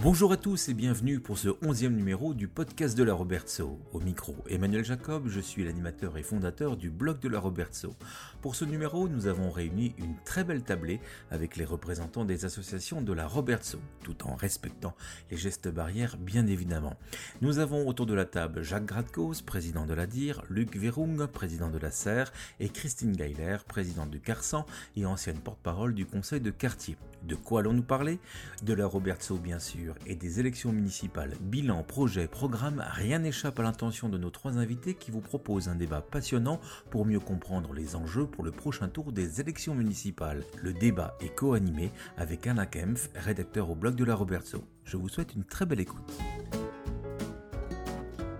Bonjour à tous et bienvenue pour ce onzième numéro du podcast de la Robertso. Au micro, Emmanuel Jacob, je suis l'animateur et fondateur du blog de la Robertso. Pour ce numéro, nous avons réuni une très belle tablée avec les représentants des associations de la Robertso, tout en respectant les gestes barrières bien évidemment. Nous avons autour de la table Jacques Gradkos, président de la DIR, Luc Verung, président de la Serre, et Christine Geiler, présidente du Carsan et ancienne porte-parole du conseil de quartier. De quoi allons-nous parler? De la Robertso bien sûr et des élections municipales. Bilan, projet, programme, rien n'échappe à l'intention de nos trois invités qui vous proposent un débat passionnant pour mieux comprendre les enjeux pour le prochain tour des élections municipales. Le débat est co-animé avec Anna Kempf, rédacteur au blog de la Robertso. Je vous souhaite une très belle écoute.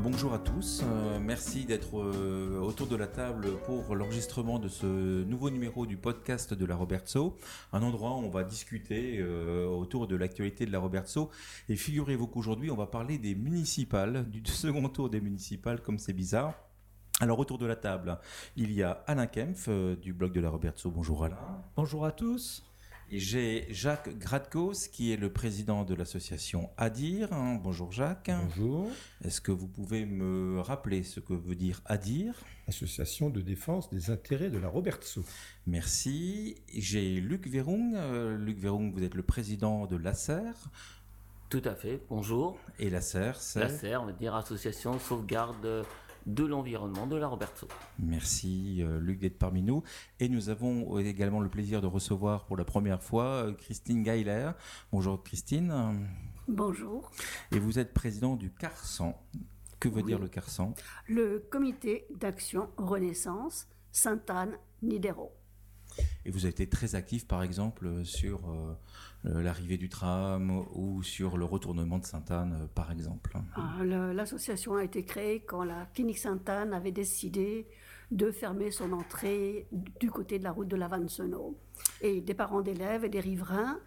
Bonjour à tous, euh, merci d'être euh, autour de la table pour l'enregistrement de ce nouveau numéro du podcast de la Robertso, un endroit où on va discuter euh, autour de l'actualité de la Robertso. Et figurez-vous qu'aujourd'hui on va parler des municipales, du second tour des municipales, comme c'est bizarre. Alors autour de la table, il y a Alain Kempf du blog de la Robertso. Bonjour Alain. Bonjour à tous. J'ai Jacques Gradkos, qui est le président de l'association ADIR. Hein, bonjour Jacques. Bonjour. Est-ce que vous pouvez me rappeler ce que veut dire ADIR? Association de défense des intérêts de la Robertso. Merci. J'ai Luc Verung. Euh, Luc Verung, vous êtes le président de l'ACER. Tout à fait, bonjour. Et l'ACER, c'est L'ACER, on va dire Association Sauvegarde de l'environnement de la Roberto. Merci euh, Luc d'être parmi nous. Et nous avons également le plaisir de recevoir pour la première fois euh, Christine Geiler. Bonjour Christine. Bonjour. Et vous êtes président du CARSAN. Que veut dire le CARSAN? Le Comité d'action Renaissance Sainte-Anne-Nidero. Et vous avez été très actif, par exemple, sur euh, l'arrivée du tram ou sur le retournement de Sainte-Anne, euh, par exemple. Ah, l'association a été créée quand la clinique Sainte-Anne avait décidé de fermer son entrée du côté de la route de la Vansenau. Et des parents d'élèves et des riverains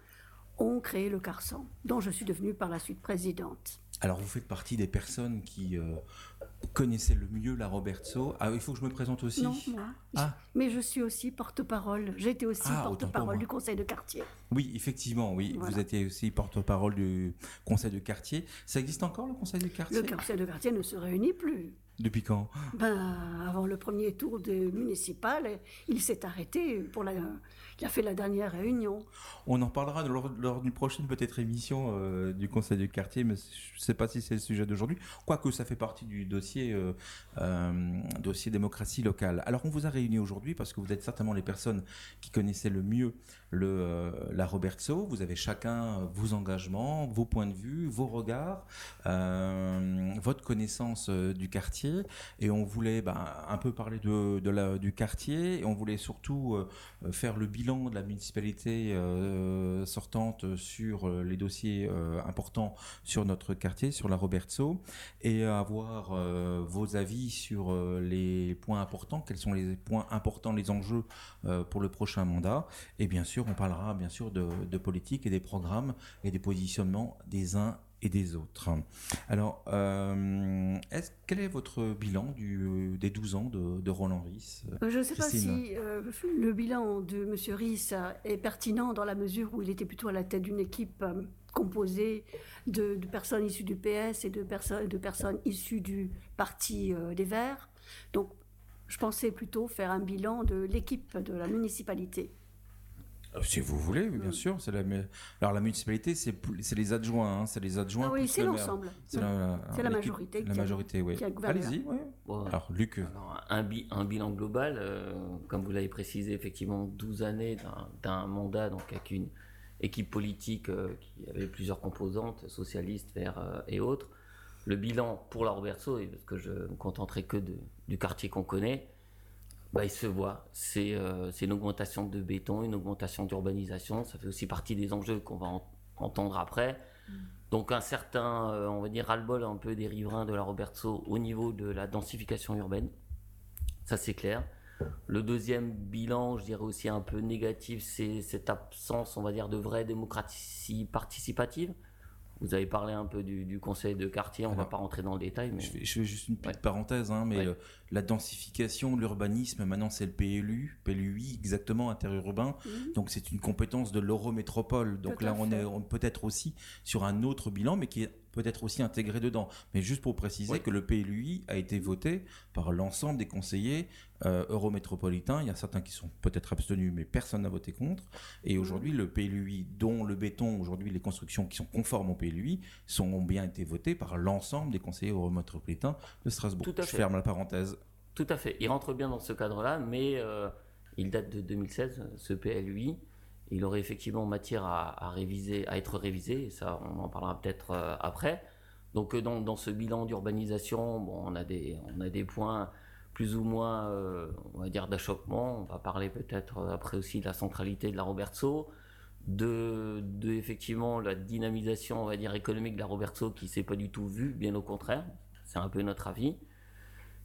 ont créé le Carsan, dont je suis devenue par la suite présidente. Alors vous faites partie des personnes qui euh, connaissaient le mieux la Robertso. Ah, il faut que je me présente aussi. Non, moi. Ah. Mais je suis aussi porte-parole. Été aussi ah, porte-parole du conseil de quartier. Oui, effectivement, oui. Vous étiez aussi porte-parole du conseil de quartier. Ça existe encore le conseil de quartier? Le conseil de quartier ne se réunit plus. Depuis quand? Ben, Avant le premier tour de municipal, il s'est arrêté. Pour la, il a fait la dernière réunion. On en parlera lors, d'une prochaine peut-être émission euh, du Conseil du quartier, mais je ne sais pas si c'est le sujet d'aujourd'hui. Quoique ça fait partie du dossier, euh, euh, dossier démocratie locale. Alors on vous a réunis aujourd'hui parce que vous êtes certainement les personnes qui connaissaient le mieux le, la Robertso. Vous avez chacun vos engagements, vos points de vue, vos regards, votre connaissance du quartier. Et on voulait bah, un peu parler du quartier. Et on voulait surtout euh, faire le bilan de la municipalité euh, sortante sur euh, les dossiers importants sur notre quartier, sur la Robertso et avoir vos avis sur les points importants, quels sont les points importants, les enjeux pour le prochain mandat. Et bien sûr on parlera bien sûr de, de politique et des programmes et des positionnements des uns et des autres. Alors, euh, est quel est votre bilan du, des 12 ans de, Roland Ries euh, Je ne sais pas si euh, le bilan de M. Ries est pertinent dans la mesure où il était plutôt à la tête d'une équipe composée de, personnes issues du PS et de, personnes de personnes issues du Parti des Verts. Donc, je pensais plutôt faire un bilan de l'équipe de la municipalité. Euh, si vous voulez, bien mm. sûr. La, alors la municipalité, c'est les adjoints, hein, c'est les adjoints. Ah oui, c'est l'ensemble. C'est la, majorité. La majorité, oui. Allez-y. alors Luc. un, bilan global, euh, comme vous l'avez précisé, effectivement, 12 années d'un mandat, donc avec une équipe politique euh, qui avait plusieurs composantes, socialistes, verts et autres. Le bilan pour la Roberto, parce que je ne me contenterai que de, du quartier qu'on connaît, bah, il se voit. Euh, c'est une augmentation de béton, une augmentation d'urbanisation. Ça fait aussi partie des enjeux qu'on va entendre après. Mm. Donc un certain, euh, on va dire, ras-le-bol un peu des riverains de la Roberto au niveau de la densification urbaine. Ça c'est clair. Le deuxième bilan, je dirais aussi un peu négatif, c'est cette absence, on va dire, de vraie démocratie participative. Vous avez parlé un peu du, conseil de quartier, on ne va pas rentrer dans le détail. Mais... Je, fais, juste une petite parenthèse, hein, mais la densification, l'urbanisme, maintenant c'est le PLU, PLUI exactement, interurbain. Mhm. Donc c'est une compétence de l'eurométropole. Donc Tout là on fait. est peut-être aussi sur un autre bilan, mais qui est peut-être aussi intégré dedans. Mais juste pour préciser Oui. que le PLUI a été voté par l'ensemble des conseillers euh, eurométropolitains. Il y a certains qui sont peut-être abstenus, mais personne n'a voté contre. Et aujourd'hui, le PLUI, dont le béton, aujourd'hui, les constructions qui sont conformes au PLUI, sont, ont bien été votées par l'ensemble des conseillers eurométropolitains de Strasbourg. Tout à Je fait. ferme la parenthèse. Tout à fait. Il rentre bien dans ce cadre-là, mais euh, il date de 2016, ce PLUI. Il aurait effectivement matière à, réviser, à être révisé, et ça, on en parlera peut-être euh, après. Donc, euh, dans, ce bilan d'urbanisation, bon, on, a des, points plus ou moins, on va dire, d'achoppement. On va parler peut-être après aussi de la centralité de la Robertso, de, de effectivement la dynamisation, on va dire, économique de la Robertso qui s'est pas du tout vue, bien au contraire. C'est un peu notre avis.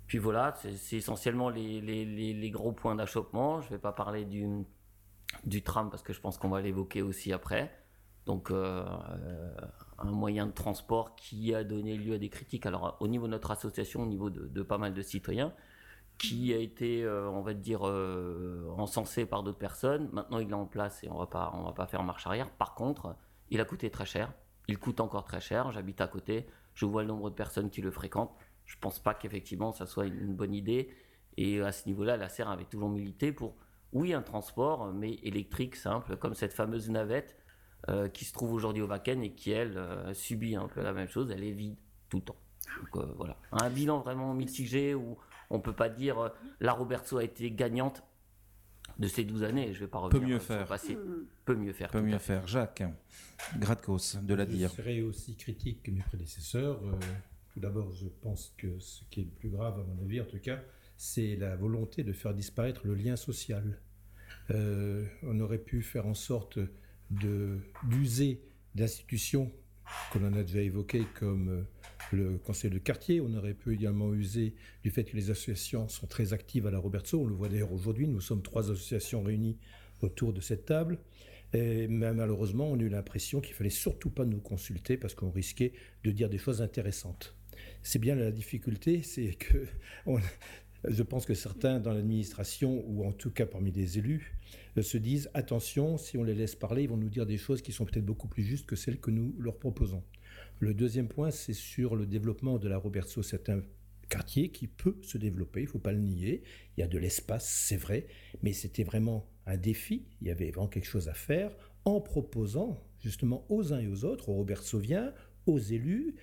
Puis voilà, c'est essentiellement les, gros points d'achoppement. Je ne vais pas parler du, tram parce que je pense qu'on va l'évoquer aussi après. Donc, euh, euh, un moyen de transport qui a donné lieu à des critiques. Alors, au niveau de notre association, au niveau de, pas mal de citoyens, qui a été, euh, on va dire, euh, encensé par d'autres personnes. Maintenant, il est en place et on on va pas faire marche arrière. Par contre, il a coûté très cher. Il coûte encore très cher. J'habite à côté. Je vois le nombre de personnes qui le fréquentent. Je pense pas qu'effectivement ça soit une, bonne idée. Et à ce niveau-là, la SER avait toujours milité pour, oui, un transport, mais électrique, simple, comme cette fameuse navette euh, qui se trouve aujourd'hui au Wacken et qui, elle, euh, subit un peu la même chose. Elle est vide tout le temps. Donc euh, voilà. Un bilan vraiment mitigé où on peut pas dire euh, la Robertso a été gagnante de ces 12 années. Je vais pas revenir mieux sur le faire. passé. Peut mieux faire. Peut mieux faire. Jacques, Gradkos, de la Je dire. serai aussi critique que mes prédécesseurs. Tout d'abord, je pense que ce qui est le plus grave, à mon avis en tout cas, c'est la volonté de faire disparaître le lien social. Euh, on aurait pu faire en sorte d'user d'institutions qu'on en a déjà évoquées comme euh, le conseil de quartier. On aurait pu également user du fait que les associations sont très actives à la Robertso. On le voit d'ailleurs aujourd'hui. Nous sommes trois associations réunies autour de cette table. Et mais malheureusement, on a eu l'impression qu'il fallait surtout pas nous consulter parce qu'on risquait de dire des choses intéressantes. C'est bien la difficulté, c'est que je pense que certains dans l'administration, ou en tout cas parmi les élus, euh, se disent attention, si on les laisse parler, ils vont nous dire des choses qui sont peut-être beaucoup plus justes que celles que nous leur proposons. Le deuxième point, c'est sur le développement de la Robertso. C'est un quartier qui peut se développer, il ne faut pas le nier. Il y a de l'espace, c'est vrai, mais c'était vraiment un défi. Il y avait vraiment quelque chose à faire en proposant justement aux uns et aux autres, aux Robertsoviens, aux élus,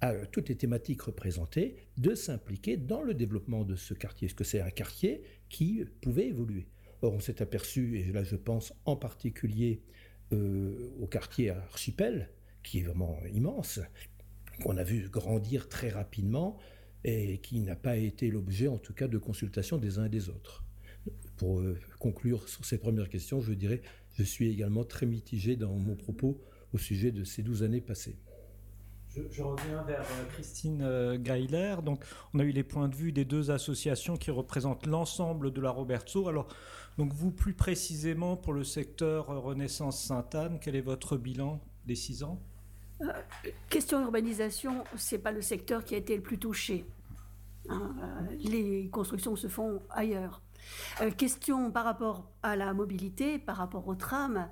à toutes les thématiques représentées, de s'impliquer dans le développement de ce quartier. Est-ce que c'est un quartier qui pouvait évoluer? Or, on s'est aperçu, et là je pense en particulier euh, au quartier Archipel, qui est vraiment immense, qu'on a vu grandir très rapidement et qui n'a pas été l'objet, en tout cas, de consultation des uns et des autres. Pour euh, conclure sur cette première question, je dirais, je suis également très mitigé dans mon propos au sujet de ces 12 années passées. Je, reviens vers euh, Christine euh, Geiler. Donc, on a eu les points de vue des deux associations qui représentent l'ensemble de la Robertso. Alors, donc vous plus précisément pour le secteur euh, Renaissance Sainte-Anne, quel est votre bilan des six ans? Question urbanisation, c'est pas le secteur qui a été le plus touché. Hein, euh, les constructions se font ailleurs. Euh, question par rapport à la mobilité, par rapport au tram,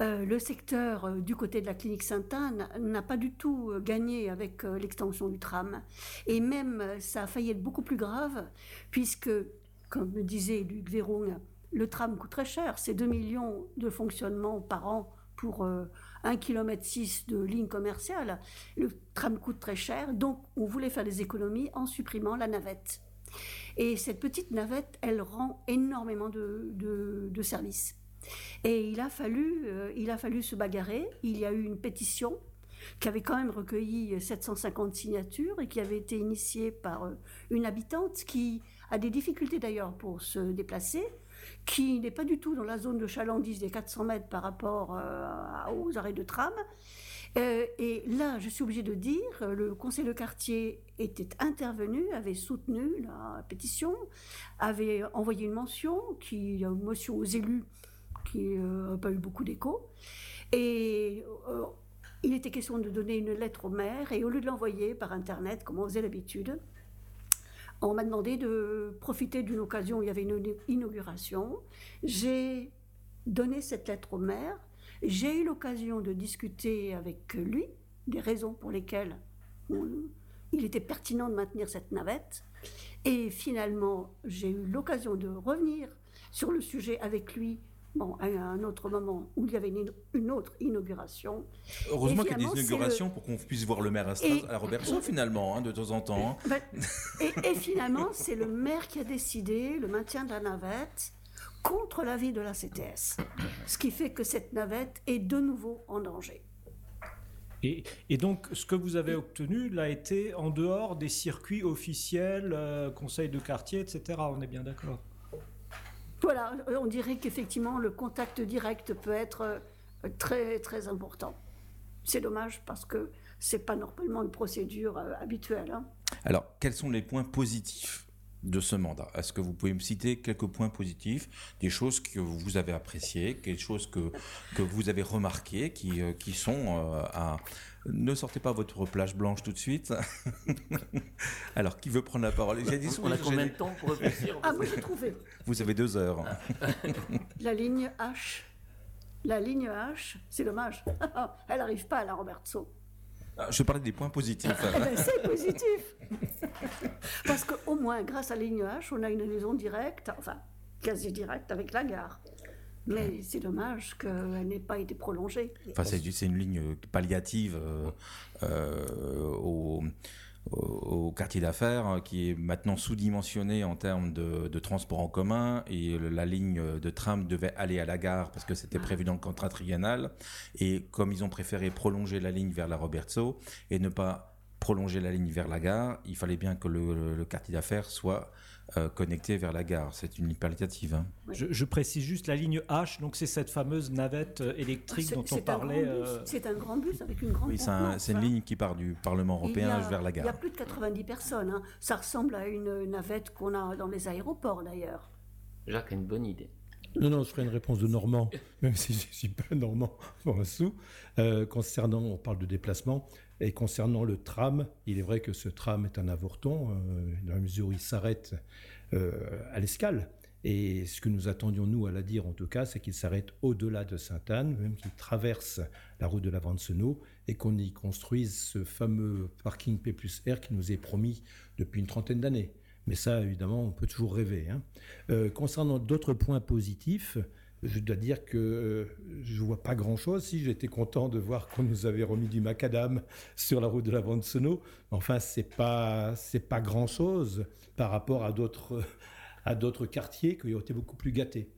euh, le secteur euh, du côté de la clinique Sainte-Anne n'a pas du tout euh, gagné avec l'extension du tram. Et même, ça a failli être beaucoup plus grave, puisque, comme me disait Luc Véron, le tram coûte très cher. C'est 2 millions de fonctionnement par an pour euh, 1,6 km de ligne commerciale. Le tram coûte très cher, donc on voulait faire des économies en supprimant la navette. Et cette petite navette, elle rend énormément de services. Et il a, fallu, euh, il a fallu se bagarrer. Il y a eu une pétition qui avait quand même recueilli 750 signatures et qui avait été initiée par euh, une habitante qui a des difficultés d'ailleurs pour se déplacer, qui n'est pas du tout dans la zone de chalandise des 400 mètres par rapport euh, aux arrêts de tram. Euh, et là, je suis obligée de dire, euh, le conseil de quartier était intervenu, avait soutenu la pétition, avait envoyé une mention, qui, une motion aux élus qui n'a pas eu beaucoup d'écho. Et euh, il était question de donner une lettre au maire, et au lieu de l'envoyer par Internet, comme on faisait l'habitude, on m'a demandé de profiter d'une occasion où il y avait une inauguration. J'ai donné cette lettre au maire. J'ai eu l'occasion de discuter avec lui des raisons pour lesquelles il était pertinent de maintenir cette navette. Et finalement, j'ai eu l'occasion de revenir sur le sujet avec lui bon, à un autre moment où il y avait une, autre inauguration. Heureusement qu'il y a des inaugurations pour qu'on puisse voir le maire à, Strasbourg, à Robertson, finalement, hein, de temps en temps. Hein. Ben, et, finalement, c'est le maire qui a décidé le maintien de la navette contre l'avis de la CTS. Ce qui fait que cette navette est de nouveau en danger. Et, donc, ce que vous avez obtenu l'a été en dehors des circuits officiels, euh, conseil de quartier, etc. On est bien d'accord voilà, on dirait qu'effectivement, le contact direct peut être euh, très, très important. C'est dommage parce que ce n'est pas normalement une procédure euh, habituelle. Hein. Alors, quels sont les points positifs de ce mandat? Est-ce que vous pouvez me citer quelques points positifs, des choses que vous avez appréciées, quelque chose que, que vous avez remarquées, qui, euh, qui sont à, ne sortez pas votre plage blanche tout de suite. Alors, qui veut prendre la parole? On a combien de temps pour réfléchir? Ah, moi j'ai trouvé. Vous avez deux heures. la ligne H. La ligne H, c'est dommage. Elle n'arrive pas à la Robertso. Ah, je parlais des points positifs. Eh ben, c'est positif. Parce qu'au moins, grâce à la ligne H, on a une liaison directe, enfin quasi directe avec la gare. Mais c'est dommage qu'elle n'ait pas été prolongée. Enfin, c'est une ligne palliative euh, euh, au, au, quartier d'affaires hein, qui est maintenant sous-dimensionné en termes de, transport en commun et la ligne de tram devait aller à la gare parce que c'était ah. prévu dans le contrat triennal. Et comme ils ont préféré prolonger la ligne vers la Robertso et ne pas prolonger la ligne vers la gare, il fallait bien que le quartier d'affaires soit euh, connecté vers la gare. C'est une hyperlative. Hein. Je, précise juste la ligne H, donc c'est cette fameuse navette euh, électrique dont on parlait. Euh, c'est un grand bus avec une grande. Oui, c'est une ligne qui part du Parlement européen vers la gare. Il y a plus de 90 personnes. Hein. Ça ressemble à une navette qu'on a dans les aéroports d'ailleurs. Jacques a une bonne idée. Non, non, je ferai une réponse de Normand, même si je ne suis pas Normand pour un sou. concernant, on parle de déplacement, et concernant le tram, il est vrai que ce tram est un avorton, euh, dans la mesure où il s'arrête euh, à l'escale. Et ce que nous attendions, nous, à la dire en tout cas, c'est qu'il s'arrête au-delà de Sainte-Anne, même qu'il traverse la route de la Vancenot et qu'on y construise ce fameux parking P plus R qui nous est promis depuis une trentaine d'années. Mais ça, évidemment, on peut toujours rêver. Hein. Euh, concernant d'autres points positifs, je dois dire que euh, je vois pas grand-chose. Si j'étais content de voir qu'on nous avait remis du macadam sur la route de la Vancenot, enfin c'est pas c'est pas grand-chose par rapport à d'autres à d'autres quartiers qui ont été beaucoup plus gâtés.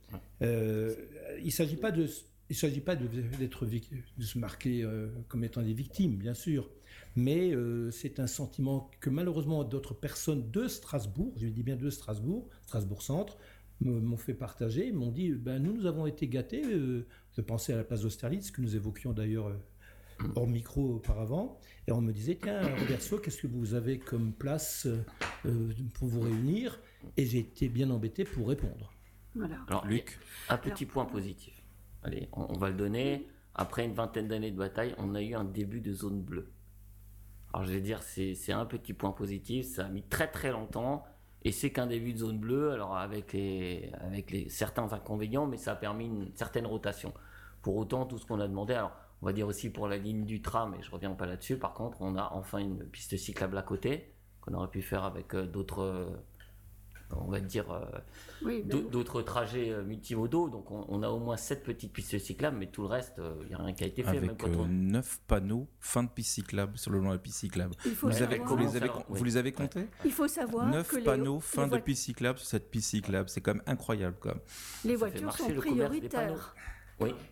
Euh, il s'agit pas de il s'agit pas d'être de se marquer euh, comme étant des victimes, bien sûr, mais euh, c'est un sentiment que malheureusement d'autres personnes de Strasbourg, je dis bien de Strasbourg, Strasbourg Centre, m'ont fait partager, m'ont dit ben, nous, nous avons été gâtés. Euh, je pensais à la place d'Austerlitz, que nous évoquions d'ailleurs euh, hors micro auparavant. Et on me disait tiens, Roberto, qu'est-ce que vous avez comme place euh, pour vous réunir? Et j'ai été bien embêté pour répondre. Voilà. Alors, Luc, un petit point positif. Allez, on, va le donner. Après une vingtaine d'années de bataille, on a eu un début de zone bleue. Alors, je vais dire, c'est un petit point positif. Ça a mis très très longtemps. Et c'est qu'un début de zone bleue, alors avec, les, avec certains inconvénients, mais ça a permis une certaine rotation. Pour autant, tout ce qu'on a demandé, alors on va dire aussi pour la ligne du tram, et je reviens pas là-dessus, par contre, on a enfin une piste cyclable à côté, qu'on aurait pu faire avec euh, d'autres on va dire, euh, d'autres trajets euh, multimodaux. Donc on, a au moins sept petites pistes cyclables, mais tout le reste, il euh, n'y a rien qui a été fait. Avec neuf panneaux fin de piste cyclable sur le long de la piste cyclable. Vous, les avez, vous, les avez, comptés? Il faut savoir neuf panneaux fin de piste cyclable sur cette piste cyclable. C'est quand même incroyable. Quoi. Les voitures sont prioritaires.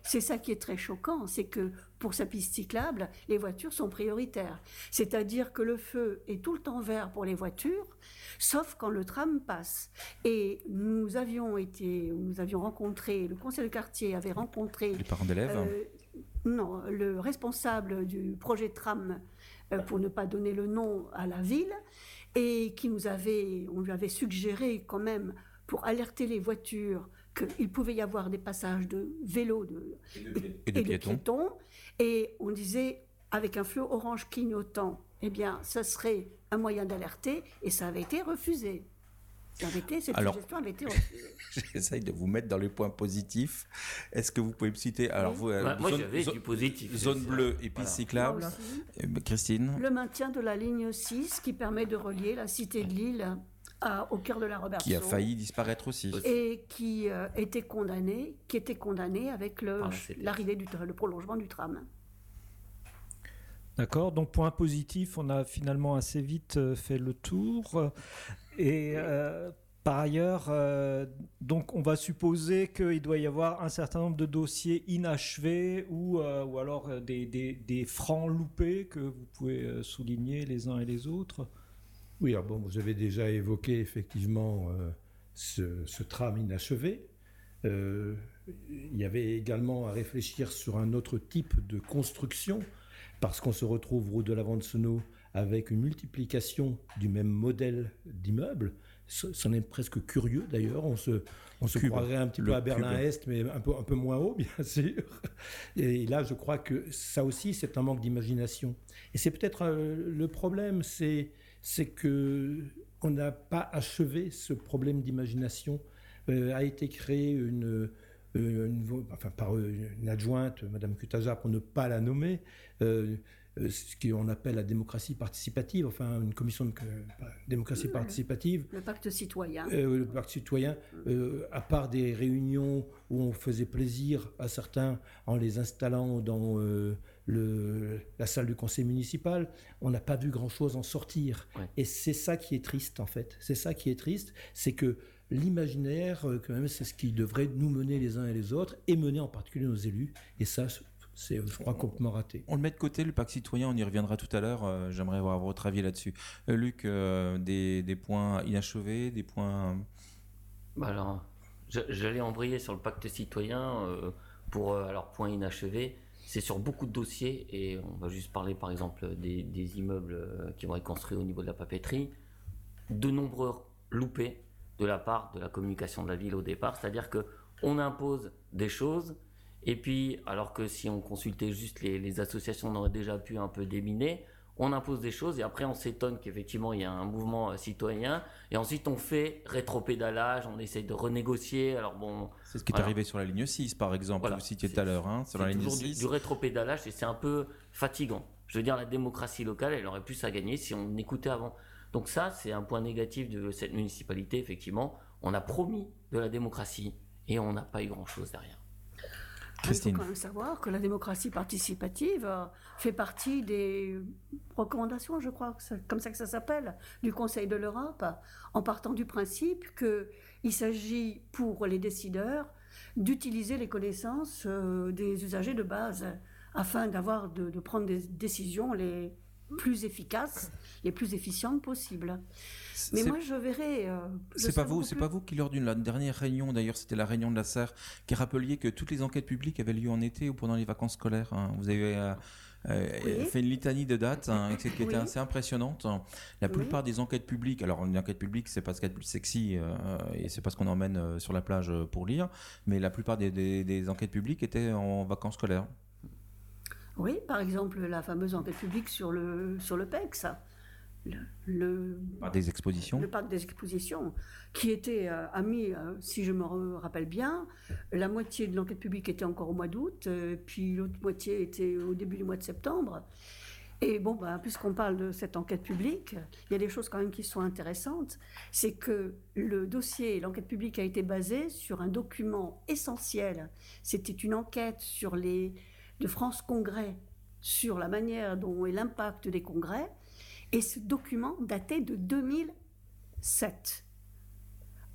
C'est ça qui est très choquant, c'est que pour sa piste cyclable, les voitures sont prioritaires. C'est-à-dire que le feu est tout le temps vert pour les voitures, sauf quand le tram passe. Et nous avions été, nous avions rencontré, le conseil de quartier avait rencontré. Les parents d'élèves euh, Non, le responsable du projet tram, euh, pour ne pas donner le nom à la ville, et qui nous avait, on lui avait suggéré quand même, pour alerter les voitures, qu'il pouvait y avoir des passages de vélos de, et de, piétons. Et on disait, avec un feu orange clignotant eh bien, ce serait un moyen d'alerter, et ça avait été refusé. Ça avait été, cette Alors, suggestion avait été refusée. J'essaye de vous mettre dans les points positifs. Est-ce que vous pouvez me citer Alors, vous, euh, Ouais, moi, zone- j'avais zone- du positif. Zone bleue et piste cyclable. Ben, Christine Le maintien de la ligne 6 qui permet de relier la cité de Lille à- au cœur de la Robertson. qui a failli disparaître aussi. et qui euh, était condamné, qui était condamné avec CTS. l'arrivée du le prolongement du tram. D'accord, donc point positif, on a finalement assez vite euh, fait le tour. Et euh, par ailleurs, euh, donc on va supposer qu'il doit y avoir un certain nombre de dossiers inachevés ou, euh, ou alors des, des- des francs loupés que vous pouvez souligner les uns et les autres. Oui, alors bon, vous avez déjà évoqué effectivement euh, ce, ce tram inachevé. Euh, il y avait également à réfléchir sur un autre type de construction, parce qu'on se retrouve route de la Vente-Senot avec une multiplication du même modèle d'immeuble. Ce- C'en est presque curieux d'ailleurs. On se, on se Cube. croirait un petit peu à. Berlin-Est, mais un peu, un peu moins haut, bien sûr. Et là, je crois que ça aussi, c'est un manque d'imagination. Et c'est peut-être euh, le problème, c'est c'est que on n'a pas achevé ce problème d'imagination. Euh, a été créée une, euh, une vo- enfin, par euh, une adjointe, Madame Cutaja, pour ne pas la nommer, euh, ce qu'on appelle la démocratie participative, enfin une commission de euh, démocratie participative. Le pacte citoyen. Euh, le Parti citoyen, à part des réunions où on faisait plaisir à certains en les installant dans le, la salle du conseil municipal, on n'a pas vu grand-chose en sortir. Ouais. Et c'est ça qui est triste, en fait. C'est ça qui est triste, c'est que l'imaginaire, euh, quand même, c'est ce qui devrait nous mener les uns et les autres, et mener en particulier nos élus. Et ça, c'est, je crois, complètement raté. On le met de côté, le pacte citoyen, on y reviendra tout à l'heure. euh, J'aimerais avoir votre avis là-dessus. Euh, Luc, euh, des, des points inachevés, des points. Bah alors, j'allais embrayer sur le pacte citoyen euh, pour euh, alors point inachevé. C'est sur beaucoup de dossiers et on va juste parler par exemple des, immeubles euh, qui vont être construits au niveau de la papeterie. De nombreux loupés de la part de la communication de la ville au départ, c'est-à-dire que on impose des choses et puis alors que si on consultait juste les associations, on aurait déjà pu un peu déminer. On impose des choses et après on s'étonne qu'effectivement il y a un mouvement euh, citoyen et ensuite on fait rétropédalage, on essaye de renégocier. Alors bon, C'est ce qui est arrivé sur la ligne 6, par exemple, Voilà. vous citiez tout à l'heure, hein, sur la ligne toujours du, 6. du rétropédalage et c'est un peu fatigant. Je veux dire, la démocratie locale, elle aurait plus à gagner si on écoutait avant. Donc ça, c'est un point négatif de cette municipalité, effectivement. On a promis de la démocratie et on n'a pas eu grand-chose derrière. Il Christine. faut quand même savoir que la démocratie participative euh, fait partie des recommandations, je crois, comme ça que ça s'appelle, du Conseil de l'Europe, en partant du principe qu'il s'agit pour les décideurs d'utiliser les connaissances euh, des usagers de base afin d'avoir de, de prendre des décisions les plus efficaces, les plus efficientes possibles. Mais moi, je verrais. euh, C'est pas vous, c'est pas vous qui lors d'une la dernière réunion, d'ailleurs c'était la réunion de la SER, qui rappeliez que toutes les enquêtes publiques avaient lieu en été ou pendant les vacances scolaires. hein. Vous avez euh, euh, Oui. fait une litanie de dates hein, qui était Oui. assez impressionnante. La Oui. plupart des enquêtes publiques, alors une enquête publique c'est pas ce qu'il y a de plus sexy euh, et c'est pas ce qu'on emmène euh, sur la plage pour lire, mais la plupart des, des- des enquêtes publiques étaient en vacances scolaires. Oui, par exemple, la fameuse enquête publique sur le, sur le PEX, le, le, Par des expositions. le parc des expositions, qui était, euh, a mis, euh, si je me rappelle bien, la moitié de l'enquête publique était encore au mois d'août, euh, puis l'autre moitié était au début du mois de septembre. Et bon, ben, puisqu'on parle de cette enquête publique, il y a des choses quand même qui sont intéressantes. C'est que le dossier, l'enquête publique a été basée sur un document essentiel. C'était une enquête sur les, de France Congrès sur la manière dont est l'impact des congrès. Et ce document datait de 2007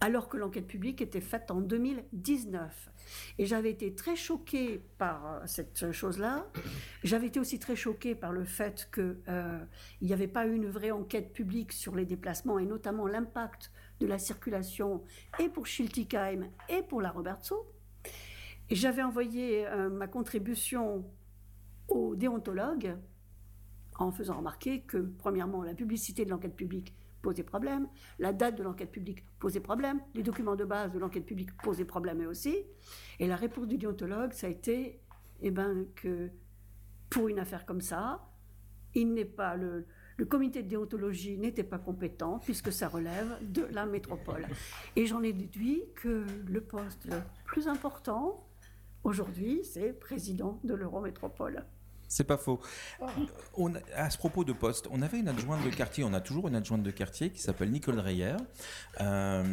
alors que l'enquête publique était faite en 2019. Et j'avais été très choquée par euh, cette chose-là. J'avais été aussi très choquée par le fait qu'il n'y avait pas eu une vraie enquête publique sur les déplacements et notamment l'impact de la circulation et pour Schiltigheim et pour la Robertso. J'avais envoyé euh, ma contribution au déontologue en faisant remarquer que, premièrement, la publicité de l'enquête publique posait problème, la date de l'enquête publique posait problème, les documents de base de l'enquête publique posaient problème eux aussi. Et la réponse du déontologue, ça a été eh ben, que pour une affaire comme ça, il n'est pas le, le comité de déontologie n'était pas compétent puisque ça relève de la métropole. Et j'en ai déduit que le poste le plus important aujourd'hui, c'est président de l'Eurométropole. C'est pas faux. On à ce propos de poste, on avait une adjointe de quartier, on a toujours une adjointe de quartier qui s'appelle Nicole Dreyer. Euh,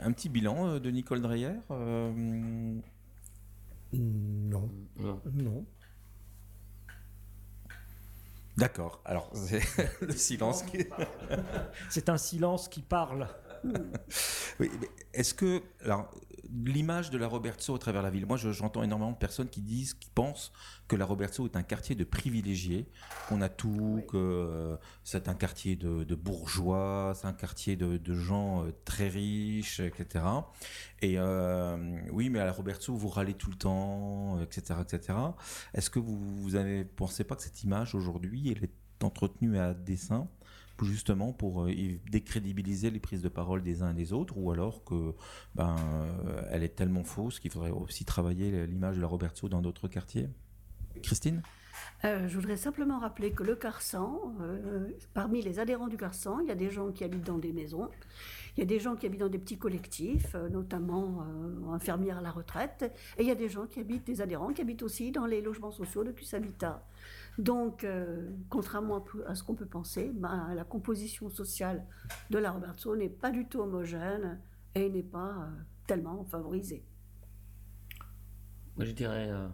un petit bilan euh, de Nicole Dreyer euh, Non. Non. D'accord. Alors, c'est le silence. Qui... c'est un silence qui parle. Oui, est-ce que alors l'image de la Robertso au travers la ville, moi j'entends énormément de personnes qui disent, qui pensent que la Robertso est un quartier de privilégiés, qu'on a tout, que euh, c'est un quartier de, bourgeois, c'est un quartier de, gens euh, très riches, etc. Et euh, oui, mais à la Robertso vous râlez tout le temps, etc., etc. Est-ce que vous, vous avez pensez pas que cette image aujourd'hui elle est entretenue à dessein? Justement pour euh, décrédibiliser les prises de parole des uns et des autres, ou alors que ben, euh, elle est tellement fausse qu'il faudrait aussi travailler l'image de la Roberto dans d'autres quartiers? Christine? Euh, je voudrais simplement rappeler que le Carsan, parmi les adhérents du Carsan, il y a des gens qui habitent dans des maisons, il y a des gens qui habitent dans des petits collectifs, notamment infirmières à la retraite, et il y a des gens qui habitent, des adhérents qui habitent aussi dans les logements sociaux de Cus Habitat. Donc, euh, contrairement à, ce qu'on peut penser, ben, la composition sociale de la Robertso n'est pas du tout homogène et n'est pas euh, tellement favorisée. Je dirais euh,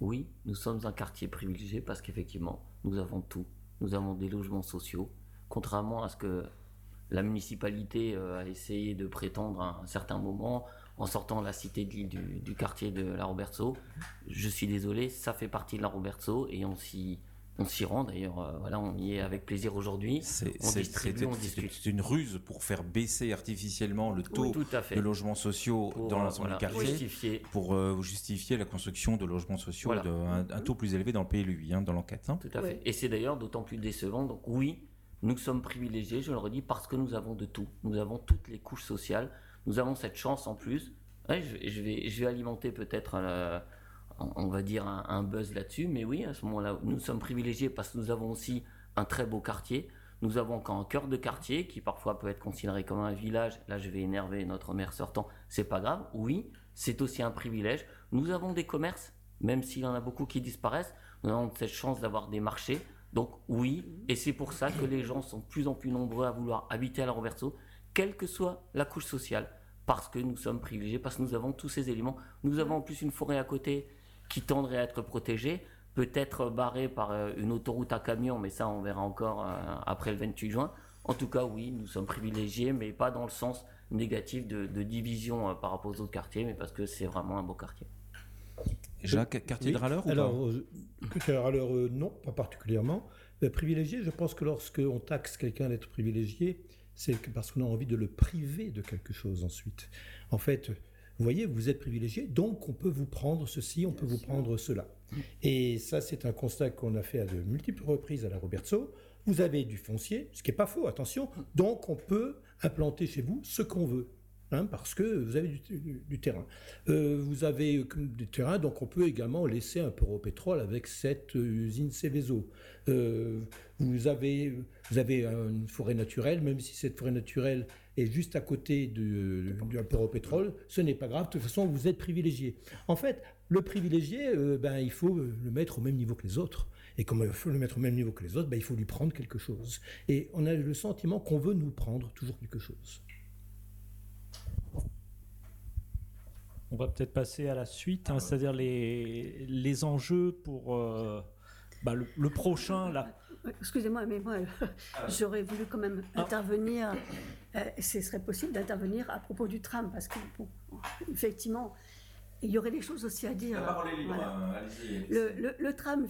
oui, nous sommes un quartier privilégié parce qu'effectivement, nous avons tout. Nous avons des logements sociaux, contrairement à ce que la municipalité a essayé de prétendre à un certain moment en sortant de la cité du, du, quartier de la Roberto. Je suis désolé, ça fait partie de la Roberto et on s'y on s'y rend d'ailleurs, euh, voilà, on y est avec plaisir aujourd'hui. C'est une ruse pour faire baisser artificiellement le taux de logements sociaux dans l'ensemble du quartier, pour euh, justifier la construction de logements sociaux un, taux plus élevé dans le PLUI, hein, dans l'enquête. Hein. Tout à fait. Et c'est d'ailleurs d'autant plus décevant. Donc oui, nous sommes privilégiés, je le redis, parce que nous avons de tout. Nous avons toutes les couches sociales nous avons cette chance en plus. je, vais, alimenter peut-être, euh, on va dire, un, buzz là-dessus, mais oui, à ce moment-là, nous sommes privilégiés parce que nous avons aussi un très beau quartier. Nous avons encore un cœur de quartier qui parfois peut être considéré comme un village. Là, je vais énerver notre maire sortant. C'est pas grave. Oui, c'est aussi un privilège. Nous avons des commerces, même s'il y en a beaucoup qui disparaissent. Nous avons cette chance d'avoir des marchés. Donc oui, et c'est pour ça que les gens sont de plus en plus nombreux à vouloir habiter à la Roberto quelle que soit la couche sociale, parce que nous sommes privilégiés, parce que nous avons tous ces éléments. Nous avons en plus une forêt à côté qui tendrait à être protégée, peut-être barrée par euh, une autoroute à camion, mais ça on verra encore euh, après le 28 juin. En tout cas, oui, nous sommes privilégiés, mais pas dans le sens négatif de, division euh, par rapport aux autres quartiers, mais parce que c'est vraiment un beau quartier. Jacques, quartier de râleur ou Alors, quartier de râleur, non, pas particulièrement. privilégié, je pense que lorsqu'on taxe quelqu'un d'être privilégié, c'est parce qu'on a envie de le priver de quelque chose ensuite. En fait, vous voyez, vous êtes privilégié, donc on peut vous prendre ceci, on peut vous prendre cela. Et ça, c'est un constat qu'on a fait à de multiples reprises à la Robertso. Vous avez du foncier, ce qui n'est pas faux, attention, donc on peut implanter chez vous ce qu'on veut. Hein, parce que vous avez du, terrain. Euh, vous avez du terrain, donc on peut également laisser un peu au pétrole avec cette usine Céveso. Euh, vous, avez, vous avez une forêt naturelle, même si cette forêt naturelle est juste à côté d'un port au pétrole, ce n'est pas grave, de toute façon vous êtes privilégié. En fait, le privilégié, euh, ben, il faut le mettre au même niveau que les autres. Et comme il faut le mettre au même niveau que les autres, ben, il faut lui prendre quelque chose. Et on a le sentiment qu'on veut nous prendre toujours quelque chose. On va peut-être passer à la suite, hein, c'est-à-dire les, les enjeux pour euh, bah, le, prochain. Là. Excusez-moi, mais moi, j'aurais voulu quand même ah. intervenir. Euh, ce serait possible d'intervenir à propos du tram, parce que, effectivement, il y aurait des choses aussi à dire. Hein, le, le, le, tram,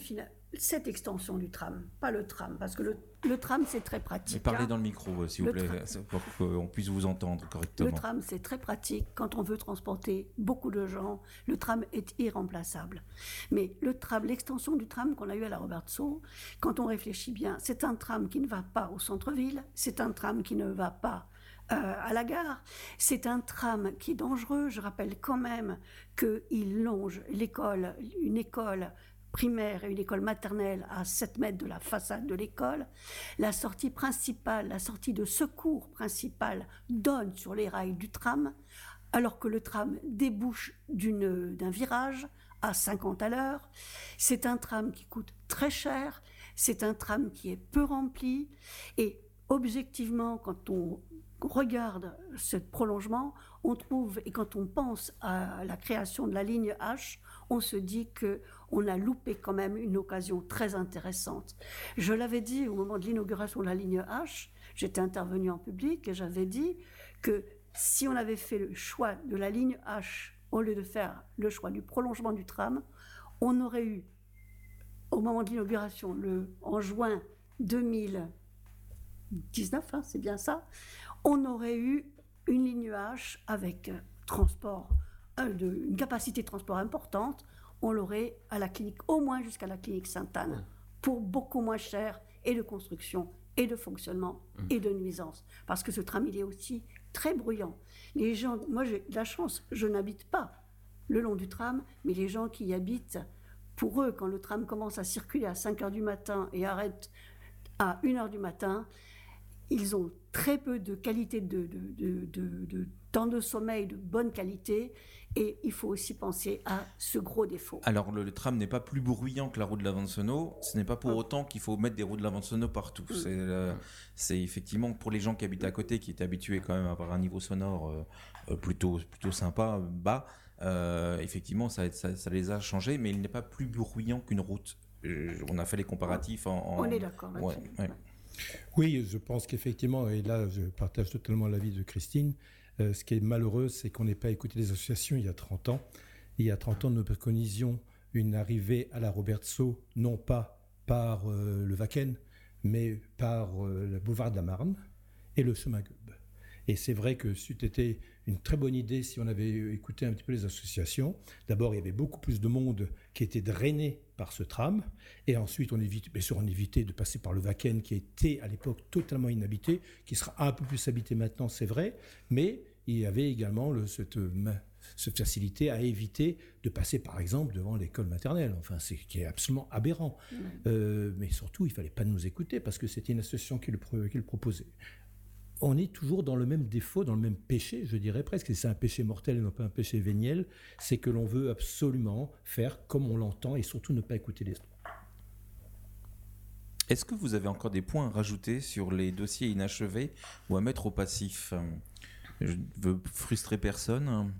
cette extension du tram, pas le tram, parce que le, le tram c'est très pratique. Mais parlez hein. dans le micro, euh, s'il vous plaît, pour qu'on puisse vous entendre correctement. Le tram c'est très pratique quand on veut transporter beaucoup de gens. Le tram est irremplaçable. Mais le tram, l'extension du tram qu'on a eu à la Robertso, quand on réfléchit bien, c'est un tram qui ne va pas au centre-ville, c'est un tram qui ne va pas euh, à la gare. C'est un tram qui est dangereux. Je rappelle quand même qu'il longe l'école, une école primaire et une école maternelle à 7 mètres de la façade de l'école. La sortie principale, la sortie de secours principale donne sur les rails du tram, alors que le tram débouche d'un virage à 50 à l'heure. C'est un tram qui coûte très cher, c'est un tram qui est peu rempli et objectivement, quand on regarde ce prolongement, on trouve, et quand on pense à la création de la ligne H, on se dit que on a loupé quand même une occasion très intéressante. Je l'avais dit au moment de l'inauguration de la ligne H, j'étais intervenu en public et j'avais dit que si on avait fait le choix de la ligne H au lieu de faire le choix du prolongement du tram, on aurait eu, au moment de l'inauguration, en juin 2019, hein, c'est bien ça, on aurait eu une ligne H avec transport, une capacité de transport importante, on l'aurait à la clinique, au moins jusqu'à la clinique Sainte-Anne, pour beaucoup moins cher et de construction et de fonctionnement mmh. et de nuisance. Parce que ce tram, il est aussi très bruyant. Les gens, moi j'ai de la chance, je n'habite pas le long du tram, mais les gens qui y habitent, pour eux, quand le tram commence à circuler à 5 heures du matin et arrête à 1 heure du matin, ils ont très peu de qualité de, de, temps de sommeil de bonne qualité et il faut aussi penser à ce gros défaut. Alors le, tram n'est pas plus bruyant que la route de l'Avancenot, ce n'est pas pour ah. autant qu'il faut mettre des roues de l'Avancenot partout. Mm. Euh, c'est effectivement pour les gens qui habitent à côté, qui étaient habitués quand même à avoir un niveau sonore euh, euh, plutôt, plutôt sympa, bas, effectivement ça, ça, les a changés, mais il n'est pas plus bruyant qu'une route. on a fait les comparatifs en... On est d'accord. Oui, je pense qu'effectivement, et là je partage totalement l'avis de Christine, euh, ce qui est malheureux, c'est qu'on n'ait pas écouté les associations il y a 30 ans. il y a 30 ans, nous préconisions une arrivée à la Robertso, non pas par euh, le Wacken, mais par euh, le boulevard de la Marne et le Semagub. Et c'est vrai que c'était une très bonne idée si on avait écouté un petit peu les associations. D'abord, il y avait beaucoup plus de monde qui était drainé par ce tram. Et ensuite, on évite, bien évitait de passer par le Wacken qui était à l'époque totalement inhabité, qui sera un peu plus habité maintenant, c'est vrai. Mais il y avait également cette, facilité à éviter de passer, par exemple, devant l'école maternelle. Enfin, c'est qui est absolument aberrant. Euh, mais surtout, il fallait pas nous écouter parce que c'était une association qui le, proposait. On est toujours dans le même défaut, dans le même péché, je dirais presque. C'est un péché mortel et non pas un péché véniel. C'est que l'on veut absolument faire comme on l'entend et surtout ne pas écouter les autres. Est-ce que vous avez encore des points à rajouter sur les dossiers inachevés ou à mettre au passif? Je ne veux frustrer personne.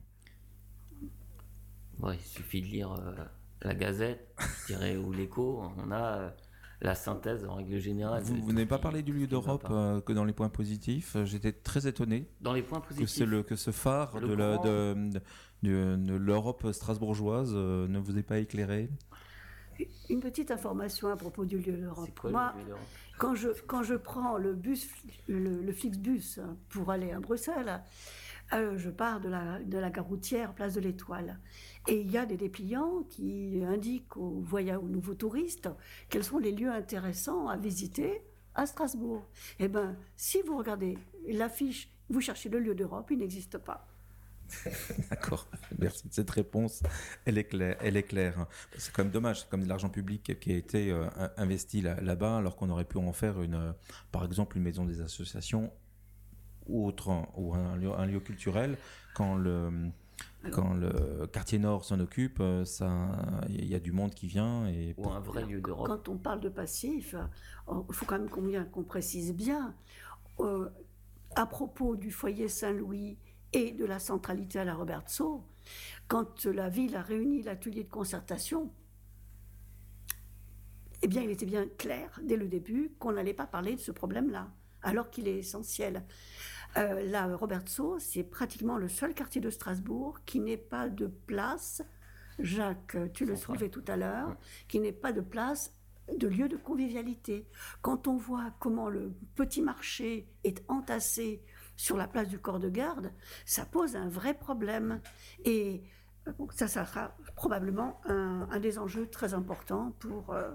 il suffit de lire euh, la Gazette, je dirais, ou l'Écho. On a euh, la synthèse en règle générale. Vous, n'avez pas parlé du lieu d'Europe euh, que dans les points positifs. J'étais très étonné. Dans les points positifs. Que, le, que ce phare de, de, l'Europe strasbourgeoise ne vous ait pas éclairé. Une petite information à propos du lieu d'Europe. Moi, quand je, quand je prends le bus, le, Flixbus pour aller à Bruxelles, euh, je pars de la, de la gare routière, place de l'Étoile. Et il y a des dépliants qui indiquent aux, voyageurs, aux nouveaux touristes quels sont les lieux intéressants à visiter à Strasbourg. Eh bien, si vous regardez l'affiche, vous cherchez le lieu d'Europe, il n'existe pas. D'accord, merci de cette réponse. Elle est claire. Elle est claire. C'est quand même dommage, comme de l'argent public qui a été euh, investi là-bas, alors qu'on aurait pu en faire une, euh, par exemple, une maison des associations ou autre, ou un lieu, un lieu culturel. Quand le quand le quartier nord s'en occupe, euh, il y a du monde qui vient. Et Ou un vrai lieu d'Europe. Quand on parle de passif, il faut quand même qu'on précise bien. à propos du foyer Saint-Louis et de la centralité à la Robertso, quand la ville a réuni l'atelier de concertation, eh bien, il était bien clair dès le début qu'on n'allait pas parler de ce problème-là, alors qu'il est essentiel. Euh, la Robertso, c'est pratiquement le seul quartier de Strasbourg qui n'ait pas de place, Jacques, tu le soulevais tout à l'heure, qui n'ait pas de place de lieu de convivialité. Quand on voit comment le petit marché est entassé sur la place du corps de garde, ça pose un vrai problème. Et euh, ça, ça sera probablement un, des enjeux très importants pour, euh,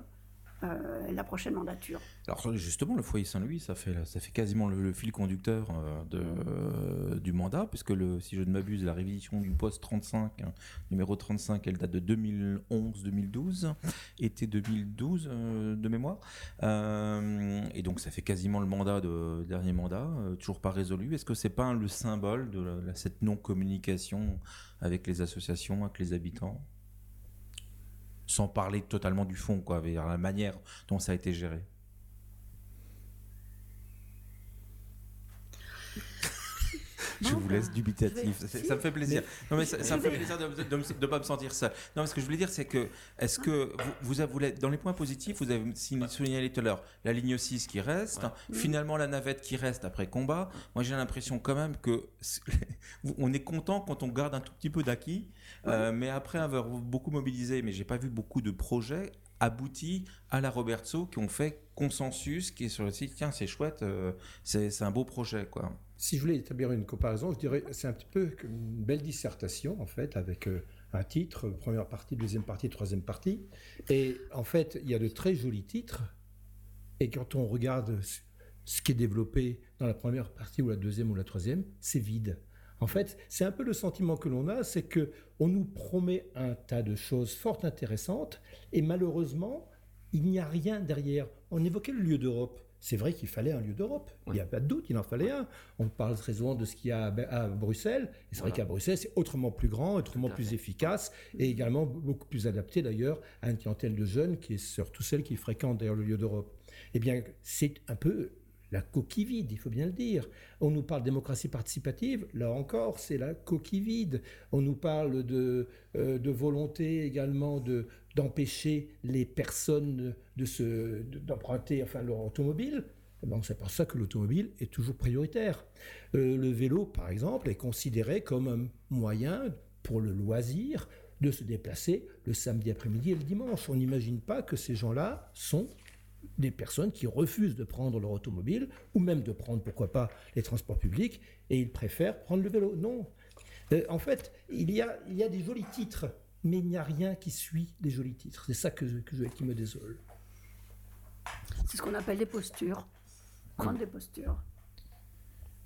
euh, la prochaine mandature. Alors justement, le foyer Saint-Louis, ça fait, ça fait quasiment le, fil conducteur euh, euh, du mandat, puisque le, si je ne m'abuse, la révision du poste 35, hein, numéro 35, elle date de 2011-2012, été 2012 de mémoire. et donc ça fait quasiment le mandat de dernier mandat, toujours pas résolu. Est-ce que c'est pas le symbole de cette non-communication avec les associations, avec les habitants? Sans parler totalement du fond, quoi, avec la manière dont ça a été géré. Je vous laisse dubitatif. Ça me fait plaisir. Non, mais ça, me fait plaisir de ne pas me sentir seul. Non, ce que je voulais dire, c'est que, est-ce que vous, vous avez, dans les points positifs, vous avez signalé tout à l'heure la ligne 6 qui reste, finalement la navette qui reste après combat. Moi, j'ai l'impression quand même que on est content quand on garde un tout petit peu d'acquis, euh, mais après avoir beaucoup mobilisé, mais j'ai pas vu beaucoup de projets aboutis à la Roberto qui ont fait consensus, qui est sur le site, tiens, c'est chouette, euh, c'est un beau projet, quoi. Si je voulais établir une comparaison, je dirais c'est un petit peu une belle dissertation en fait avec euh, un titre, première partie, deuxième partie, troisième partie. Et en fait, il y a de très jolis titres. Et quand on regarde ce qui est développé dans la première partie ou la deuxième ou la troisième, c'est vide. En fait, c'est un peu le sentiment que l'on a, c'est que on nous promet un tas de choses fort intéressantes et malheureusement, il n'y a rien derrière. On évoquait le lieu d'Europe c'est vrai qu'il fallait un lieu d'Europe. Il n'y a pas de doute, il en fallait un. On parle très souvent de ce qu'il y a à, Bruxelles. Et c'est vrai qu'à Bruxelles, c'est autrement plus grand, autrement plus efficace et également beaucoup plus adapté d'ailleurs à une clientèle de jeunes qui est surtout celle qui fréquente d'ailleurs le lieu d'Europe. Eh bien, c'est un peu la coquille vide, il faut bien le dire. On nous parle de démocratie participative, là encore, c'est la coquille vide. On nous parle de, euh, de volonté également de, d'empêcher les personnes de se, d'emprunter enfin, leur automobile. Eh c'est pour ça que l'automobile est toujours prioritaire. Euh, le vélo, par exemple, est considéré comme un moyen pour le loisir de se déplacer le samedi après-midi et le dimanche. On n'imagine pas que ces gens-là sont des personnes qui refusent de prendre leur automobile ou même de prendre, pourquoi pas, les transports publics et ils préfèrent prendre le vélo. Non. Euh, en fait, il y, a, il y a des jolis titres mais il n'y a rien qui suit les jolis titres. C'est ça que, qui me désole. C'est ce qu'on appelle des postures. Prendre des postures.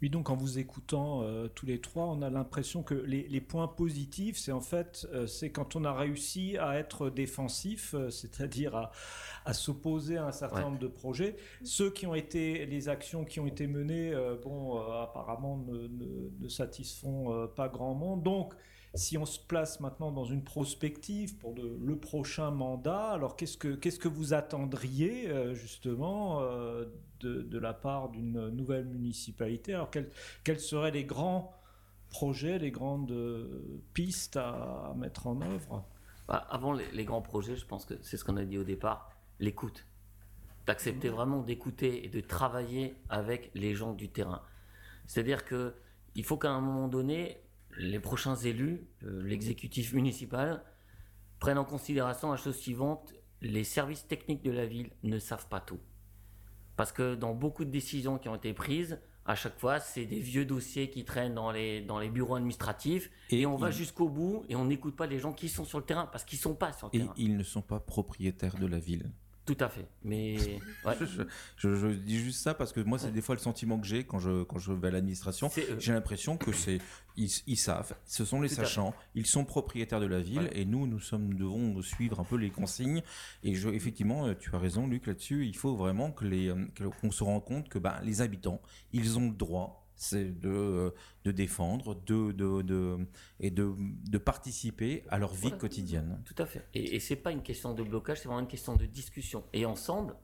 Oui, donc en vous écoutant euh, tous les trois, on a l'impression que les, points positifs, c'est en fait, euh, c'est quand on a réussi à être défensif, euh, c'est-à-dire à, s'opposer à un certain nombre de projets. Ceux qui ont été, les actions qui ont été menées, bon, apparemment ne, ne, satisfont pas grand monde. Donc, si on se place maintenant dans une prospective pour le prochain mandat, alors qu'est-ce que, qu'est-ce que vous attendriez euh, justement euh, de, la part d'une nouvelle municipalité? Alors quels, seraient les grands projets, les grandes pistes à, mettre en œuvre? Bah, Avant les, grands projets, je pense que c'est ce qu'on a dit au départ, l'écoute. D'accepter vraiment d'écouter et de travailler avec les gens du terrain. C'est-à-dire que il faut qu'à un moment donné, les prochains élus, euh, l'exécutif municipal, prennent en considération la chose suivante, les services techniques de la ville ne savent pas tout. Parce que dans beaucoup de décisions qui ont été prises, à chaque fois, c'est des vieux dossiers qui traînent dans les, dans les bureaux administratifs et, on va jusqu'au bout et on n'écoute pas les gens qui sont sur le terrain parce qu'ils ne sont pas sur le terrain. Ils ne sont pas propriétaires de la ville. Tout à fait. Mais je, dis juste ça parce que moi, c'est des fois le sentiment que j'ai quand je, quand je vais à l'administration. J'ai l'impression que c'est ils, savent, ce sont les sachants, ils sont propriétaires de la ville et nous, nous sommes devons suivre un peu les consignes. Et je, effectivement, tu as raison, Luc, là-dessus. Il faut vraiment que les qu'on se rende compte que ben, les habitants, ils ont le droit c'est de, euh, de défendre de, de, de, et de, de participer à leur vie quotidienne. Tout à fait. Et, et ce n'est pas une question de blocage, c'est vraiment une question de discussion. Et ensemble,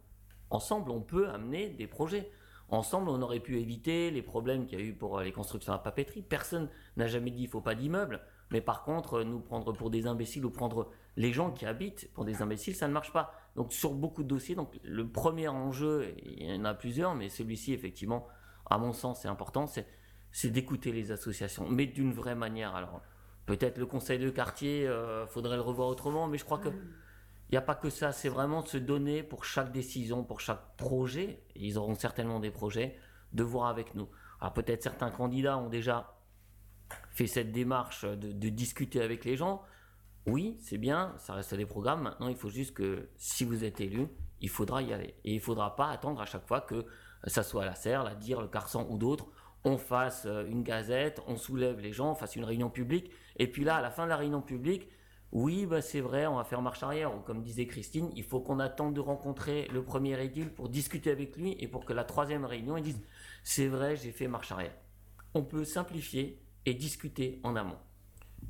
ensemble, on peut amener des projets. Ensemble, on aurait pu éviter les problèmes qu'il y a eu pour les constructions à papeterie. Personne n'a jamais dit qu'il ne faut pas d'immeubles. Mais par contre, nous prendre pour des imbéciles ou prendre les gens qui habitent pour des imbéciles, ça ne marche pas. Donc sur beaucoup de dossiers, donc le premier enjeu, il y en a plusieurs, mais celui-ci, effectivement, à mon sens, c'est important, c'est d'écouter les associations, mais d'une vraie manière. Alors, peut-être le conseil de quartier, il euh, faudrait le revoir autrement, mais je crois que il n'y a pas que ça, c'est vraiment de se donner pour chaque décision, pour chaque projet, ils auront certainement des projets, de voir avec nous. Alors peut-être certains candidats ont déjà fait cette démarche de, discuter avec les gens. oui, c'est bien, ça reste des programmes. Maintenant, il faut juste que si vous êtes élu, il faudra y aller. Et il ne faudra pas attendre à chaque fois que ça soit la Serre, la Dire, le Carsan ou d'autres, on fasse euh, une gazette, on soulève les gens, on fasse une réunion publique. Et puis là, à la fin de la réunion publique, oui, bah c'est vrai, on va faire marche arrière. Ou comme disait Christine, il faut qu'on attende de rencontrer le premier édile pour discuter avec lui et pour que la troisième réunion, il dise c'est vrai, j'ai fait marche arrière. On peut simplifier et discuter en amont.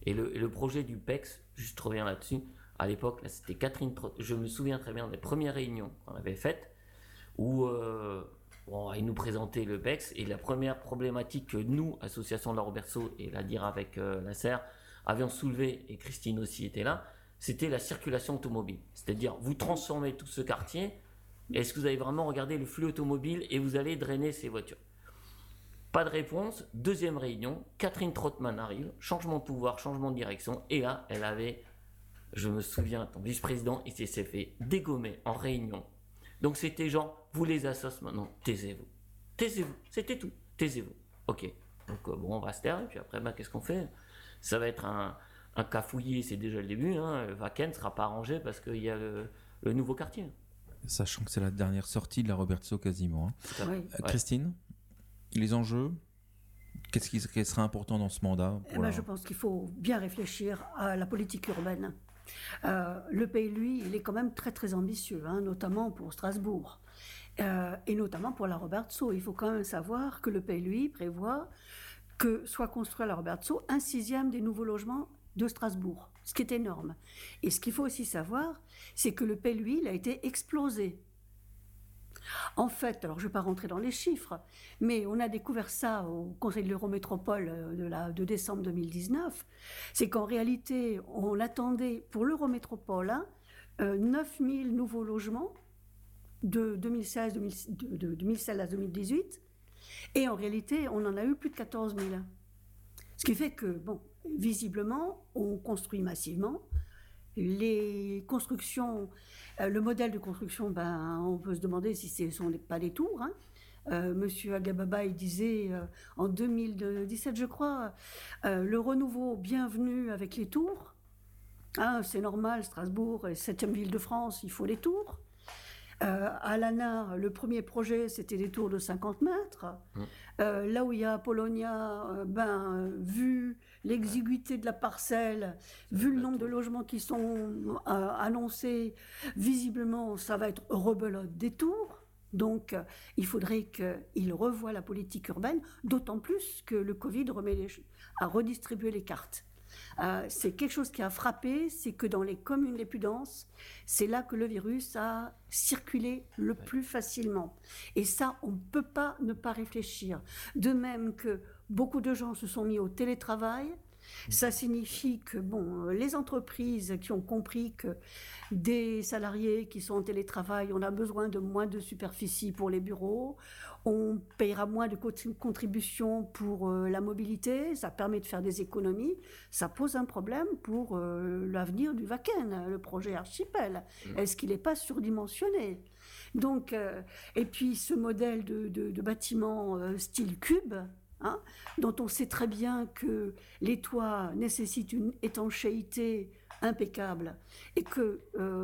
Et le, projet du PEX, juste reviens là-dessus, à l'époque, c'était Catherine je me souviens très bien des premières réunions qu'on avait faites, où euh, il nous présentait le PEX, et la première problématique que nous, Association de la Roberto, et la dire avec euh, la serre, avions soulevé, et Christine aussi était là, c'était la circulation automobile. C'est-à-dire, vous transformez tout ce quartier, est-ce que vous avez vraiment regardé le flux automobile et vous allez drainer ces voitures? Pas de réponse. Deuxième réunion, Catherine Trottmann arrive, changement de pouvoir, changement de direction. Et là, elle avait, je me souviens, ton vice-président, il s'est fait dégommer en réunion. Donc c'était genre, vous les associez maintenant, taisez-vous. Taisez-vous, c'était tout. Taisez-vous. Ok. Donc euh, bon, on va se taire, et puis après, bah, qu'est-ce qu'on fait? Ça va être un, un cafouillis, c'est déjà le début. Hein. Vaken ne sera pas arrangé parce qu'il y a le, nouveau quartier. Sachant que c'est la dernière sortie de la Roberto quasiment. Hein. Euh, Christine les enjeux Qu'est-ce qui serait important dans ce mandat eh ben, Je pense qu'il faut bien réfléchir à la politique urbaine. Euh, le pays, lui, il est quand même très très ambitieux, hein, notamment pour Strasbourg. Euh, et notamment pour la Robertso. Il faut quand même savoir que le pays, lui, prévoit que soit construit à la Robertso un sixième des nouveaux logements de Strasbourg, ce qui est énorme. Et ce qu'il faut aussi savoir, c'est que le pays, lui, il a été explosé en fait, alors je ne vais pas rentrer dans les chiffres, mais on a découvert ça au Conseil de l'Eurométropole euh, de, de décembre 2019, c'est qu'en réalité, on attendait pour l'Eurométropole 9000 hein, euh, nouveaux logements de 2016, de 2016 à 2018, et en réalité, on en a eu plus de 14 000. Ce qui fait que, bon, visiblement, on construit massivement. Les constructions euh, le modèle de construction, ben, on peut se demander si ce ne sont pas des tours. Hein. Euh, Monsieur Agababa, disait euh, en 2017, je crois, le renouveau bienvenu avec les tours. Ah, c'est normal, Strasbourg est septième ville de France, il faut les tours. À l'ANA, le premier projet, c'était des tours de 50 mètres. Mmh. là où il y a Polonia, ben, vu l'exiguïté de la parcelle, vu le nombre de logements qui sont euh, annoncés, visiblement, ça va être rebelote des tours. Donc, euh, il faudrait qu'il revoie la politique urbaine, d'autant plus que le Covid remet a redistribué les cartes. Euh, c'est quelque chose qui a frappé, c'est que dans les communes les plus denses, c'est là que le virus a circulé le plus facilement. Et ça, on ne peut pas ne pas réfléchir. De même que beaucoup de gens se sont mis au télétravail, ça signifie que bon, les entreprises qui ont compris que des salariés qui sont en télétravail, on a besoin de moins de superficie pour les bureaux, on payera moins de contributions pour euh, la mobilité, ça permet de faire des économies, ça pose un problème pour euh, l'avenir du Vaken, le projet Archipel. Mmh. Est-ce qu'il n'est pas surdimensionné? Donc, euh, et puis ce modèle de, de bâtiment style cube, Hein, dont on sait très bien que les toits nécessitent une étanchéité impeccable et que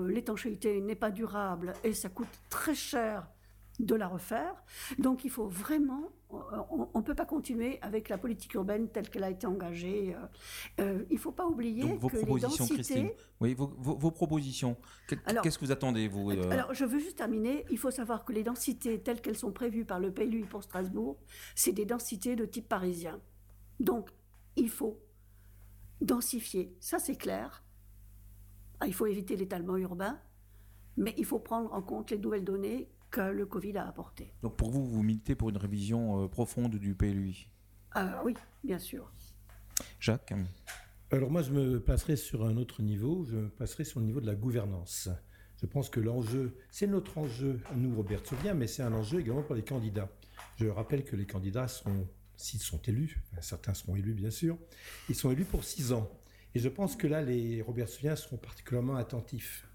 l'étanchéité n'est pas durable et ça coûte très cher de la refaire. Donc il faut vraiment, on ne peut pas continuer avec la politique urbaine telle qu'elle a été engagée. Euh, euh, il ne faut pas oublier vos que propositions, les densités... Oui, vos, vos, propositions. Qu'est-ce que vous attendez, vous euh Alors, je veux juste terminer. Il faut savoir que les densités telles qu'elles sont prévues par le PLU pour Strasbourg, c'est des densités de type parisien. Donc, il faut densifier. Ça, c'est clair. Ah, il faut éviter l'étalement urbain, mais il faut prendre en compte les nouvelles données que le Covid a apporté. Donc pour vous, vous militez pour une révision euh, profonde du PLUI ah, Oui, bien sûr. Jacques Alors moi, je me placerai sur un autre niveau, je me placerai sur le niveau de la gouvernance. Je pense que l'enjeu, c'est notre enjeu, nous, Robert Souvien, mais c'est un enjeu également pour les candidats. Je rappelle que les candidats sont, s'ils sont élus, certains seront élus bien sûr, ils sont élus pour six ans. Et je pense que là, les Robert Souvien seront particulièrement attentifs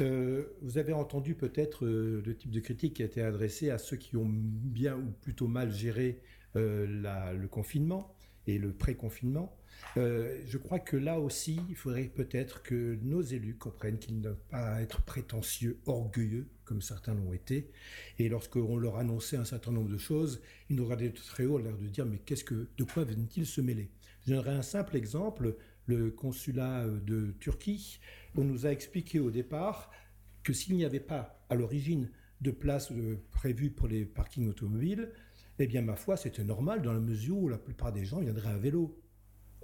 euh, vous avez entendu peut-être euh, le type de critique qui a été adressé à ceux qui ont bien ou plutôt mal géré euh, le confinement. et le pré-confinement. Je crois que là aussi, il faudrait peut-être que nos élus comprennent qu'ils ne doivent pas être prétentieux, orgueilleux, comme certains l'ont été. Et lorsqu'on leur annonçait un certain nombre de choses, ils nous regardaient très haut, l'air de dire Mais qu'est-ce que, de quoi viennent-ils se mêler? Je donnerai un simple exemple le consulat de Turquie, on nous a expliqué au départ que s'il n'y avait pas à l'origine de place euh, prévue pour les parkings automobiles, eh bien, ma foi, c'était normal dans la mesure où la plupart des gens viendraient à vélo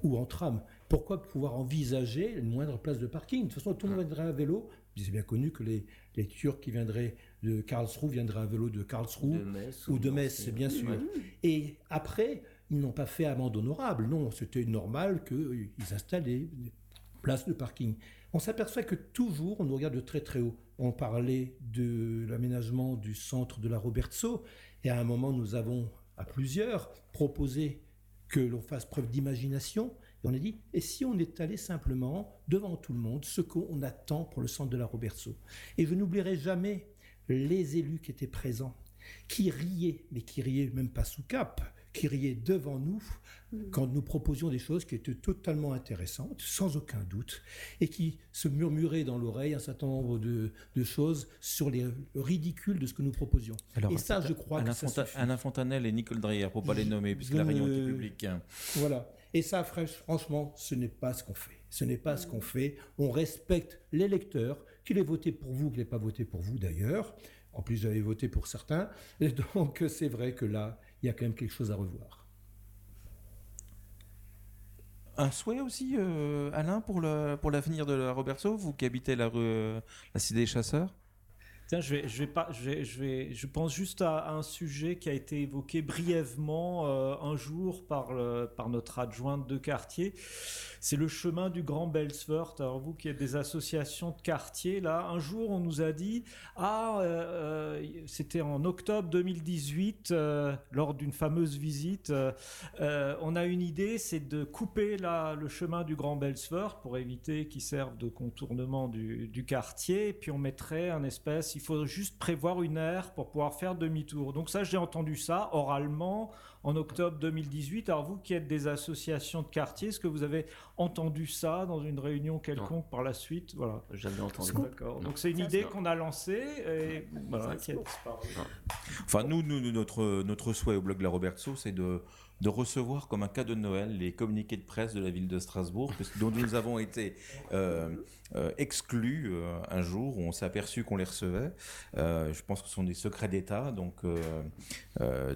ou en tram. Pourquoi pouvoir envisager une moindre place de parking? De toute façon, tout le monde viendrait à vélo. C'est bien connu que les, Turcs qui viendraient de Karlsruhe viendraient à vélo de Karlsruhe ou de Metz, c'est bien sûr. Et après, ils n'ont pas fait amende honorable. Non, c'était normal qu'ils installent des places de parking. On s'aperçoit que toujours, on nous regarde de très très haut. On parlait de l'aménagement du centre de la Robertso, et à un moment, nous avons, à plusieurs, proposé que l'on fasse preuve d'imagination. Et on a dit, et si on étalait simplement devant tout le monde ce qu'on attend pour le centre de la Robertso? Et je n'oublierai jamais les élus qui étaient présents, qui riaient, mais qui riaient même pas sous cap, qui riait devant nous quand nous proposions des choses qui étaient totalement intéressantes, sans aucun doute, et qui se murmuraient dans l'oreille un certain nombre de, choses sur les ridicules de ce que nous proposions. et ça, je crois Alain que ça Alain Fontanel et Nicole Dreyer, pour pas les nommer, puisque la réunion était publique. Voilà. Et ça, franchement, ce n'est pas ce qu'on fait. Ce n'est pas ce qu'on fait. On respecte l'électeur, qu'il ait voté pour vous, qu'il n'ait pas voté pour vous d'ailleurs. En plus, j'avais voté pour certains. Et donc, c'est vrai que là, il y a quand même quelque chose à revoir. Un souhait aussi, euh, Alain, pour l'avenir pour de la Roberto, vous qui habitez la, rue, euh, la Cité des Chasseurs? Je pense juste à, un sujet qui a été évoqué brièvement euh, un jour par notre adjointe de quartier. C'est le chemin du Grand Belsford. Alors vous qui êtes des associations de quartier, là, un jour on nous a dit, ah, euh, euh, c'était en octobre 2018, lors d'une fameuse visite, on a une idée, c'est de couper là le chemin du Grand Belsford pour éviter qu'il serve de contournement du, du quartier, et puis on mettrait un espèce il faut juste prévoir une aire pour pouvoir faire demi-tour. Donc ça, j'ai entendu ça oralement en octobre 2018. Alors vous qui êtes des associations de quartier, est-ce que vous avez entendu ça dans une réunion quelconque par la suite? Voilà. Jamais entendu. D'accord. Donc c'est une idée qu'on a lancée et voilà, qui a disparu. Enfin, nous, nous, notre, notre souhait au blog La Roberto, c'est de de recevoir comme un cadeau de Noël les communiqués de presse de la ville de Strasbourg, dont nous avons été euh, euh, exclus euh, un jour où on s'est aperçu qu'on les recevait. je pense que ce sont des secrets d'État, donc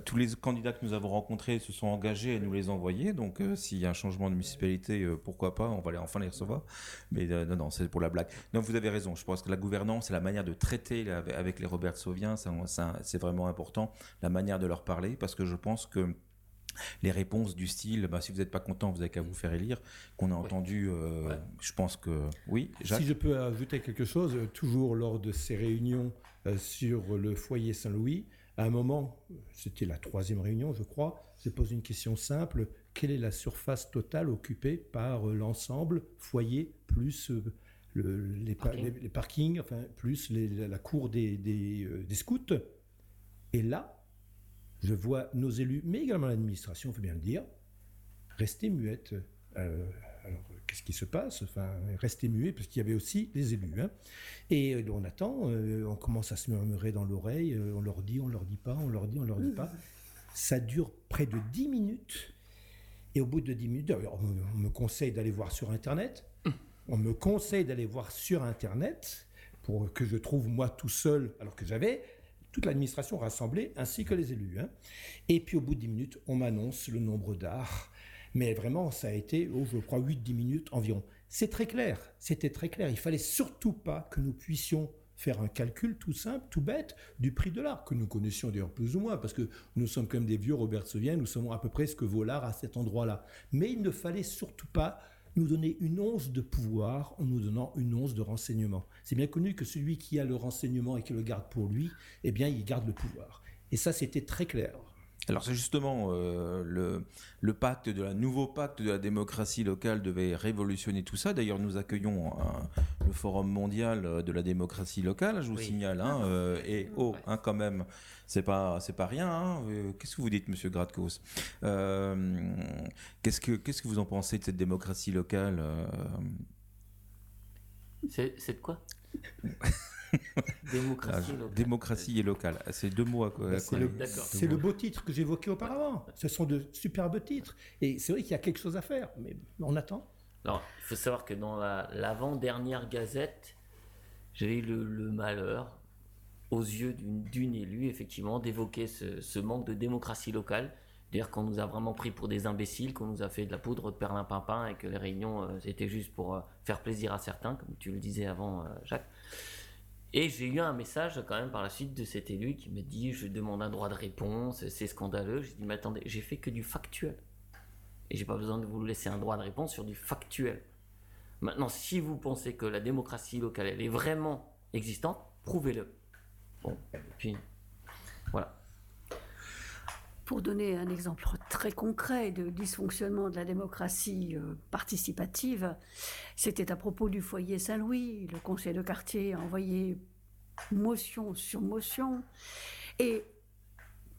tous les candidats que nous avons rencontrés se sont engagés à nous les envoyer. Donc s'il y a un changement de municipalité, pourquoi pas, on va enfin les recevoir. Mais non, non, c'est pour la blague. Non, vous avez raison. Je pense que la gouvernance et la manière de traiter avec les Robert Sauviens, c'est vraiment important, la manière de leur parler, parce que je pense que les réponses du style bah, si vous n'êtes pas content, vous n'avez qu'à vous faire élire, qu'on a entendu, euh, je pense que oui. Si je peux ajouter quelque chose, euh, toujours lors de ces réunions euh, sur le foyer Saint-Louis, à un moment, c'était la troisième réunion, je crois, j'ai posé une question simple. Quelle est la surface totale occupée par l'ensemble foyer plus les, parkings, enfin, plus la cour des, des scouts? Et là, je vois nos élus, mais également l'administration, il faut bien le dire, rester muettes. Euh, alors, qu'est-ce qui se passe? Enfin, rester muets, parce qu'il y avait aussi les élus. Hein. Et euh, on attend, euh, on commence à se murmurer dans l'oreille, on leur dit, on leur dit pas, on leur dit, on leur dit pas. Ça dure près de 10 minutes. Et au bout de 10 minutes, on me conseille d'aller voir sur Internet. On me conseille d'aller voir sur Internet pour que je trouve moi tout seul, alors que j'avais toute l'administration rassemblée, ainsi que les élus. Hein. Et puis au bout de 10 minutes, on m'annonce le nombre d'arts. Mais vraiment, ça a été, oh, je crois, 8-10 minutes environ. C'est très clair, c'était très clair. Il fallait surtout pas que nous puissions faire un calcul tout simple, tout bête, du prix de l'art, que nous connaissions d'ailleurs plus ou moins, parce que nous sommes comme des vieux Robert Soviens, nous savons à peu près ce que vaut l'art à cet endroit-là. Mais il ne fallait surtout pas nous donner une once de pouvoir en nous donnant une once de renseignement. C'est bien connu que celui qui a le renseignement et qui le garde pour lui, eh bien, il garde le pouvoir. Et ça, c'était très clair. Alors c'est justement euh, le, le, pacte de la nouveau pacte de la démocratie locale devait révolutionner tout ça. D'ailleurs, nous accueillons le Forum mondial de la démocratie locale, je vous signale. Hein, euh, et oh, hein, quand même, c'est pas c'est pas rien. Hein. Euh, qu'est-ce que vous dites, Monsieur Gradkos Qu'est-ce que qu'est-ce que vous en pensez de cette démocratie locale C'est de quoi? démocratie, locale. démocratie et locale. C'est deux mots à bah, C'est le, le, beau titre que j'évoquais auparavant. Ce sont de superbes titres. Et c'est vrai qu'il y a quelque chose à faire, mais on attend. Alors, il faut savoir que dans l'avant-dernière gazette, j'ai eu le, malheur, aux yeux d'une élue, effectivement, d'évoquer ce, manque de démocratie locale. Dire qu'on nous a vraiment pris pour des imbéciles, qu'on nous a fait de la poudre de perlimpinpin et que les réunions euh, étaient juste pour euh, faire plaisir à certains, comme tu le disais avant, euh, Jacques. Et j'ai eu un message quand même par la suite de cet élu qui me dit je demande un droit de réponse, c'est scandaleux. J'ai dit mais attendez, j'ai fait que du factuel. Et j'ai pas besoin de vous laisser un droit de réponse sur du factuel. Maintenant, si vous pensez que la démocratie locale elle est vraiment existante, prouvez-le. Bon, et puis voilà. Pour donner un exemple très concret de dysfonctionnement de la démocratie euh, participative, c'était à propos du foyer Saint-Louis. Le conseil de quartier a envoyé motion sur motion et,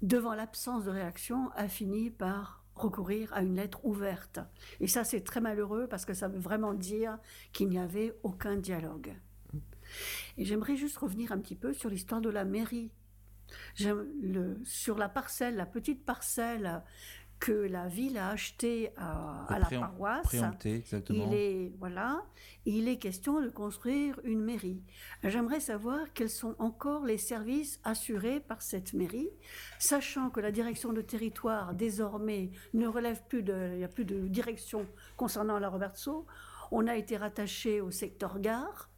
devant l'absence de réaction, a fini par recourir à une lettre ouverte. Et ça, c'est très malheureux parce que ça veut vraiment dire qu'il n'y avait aucun dialogue. Et j'aimerais juste revenir un petit peu sur l'histoire de la mairie le, sur la parcelle, la petite parcelle que la ville a achetée à, la paroisse, il est voilà, il est question de construire une mairie. J'aimerais savoir quels sont encore les services assurés par cette mairie, sachant que la direction de territoire désormais ne relève plus de, il n'y a plus de direction concernant la Robertso. On a été rattaché au secteur gare.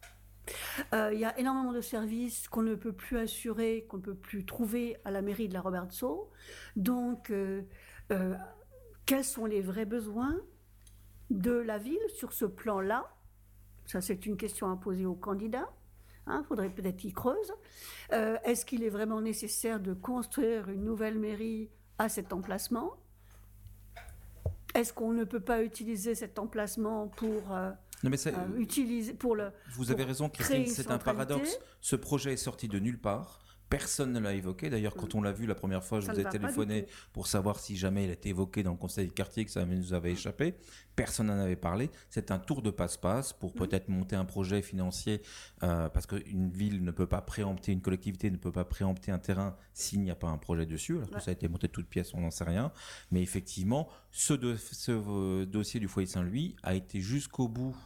Euh, il y a énormément de services qu'on ne peut plus assurer, qu'on ne peut plus trouver à la mairie de la Robertso. Donc, euh, euh, quels sont les vrais besoins de la ville sur ce plan-là? Ça, c'est une question à poser aux candidats. Il hein, faudrait peut-être y creuse. Est-ce qu'il est vraiment nécessaire de construire une nouvelle mairie à cet emplacement? Est-ce qu'on ne peut pas utiliser cet emplacement pour non mais euh, pour le. Vous avez raison, Christine, c'est un paradoxe. Ce projet est sorti de nulle part. Personne ne l'a évoqué. D'ailleurs, quand mm. on l'a vu la première fois, je vous ai téléphoné pour savoir si jamais il était évoqué dans le conseil de quartier, que ça nous avait échappé. Personne n'en avait parlé. C'est un tour de passe-passe pour mm. peut-être monter un projet financier, euh, parce qu'une ville ne peut pas préempter, une collectivité ne peut pas préempter un terrain s'il n'y a pas un projet dessus. Alors que ça a été monté de toutes pièces, on n'en sait rien. Mais effectivement, ce, ce euh, dossier du foyer Saint-Louis a été jusqu'au bout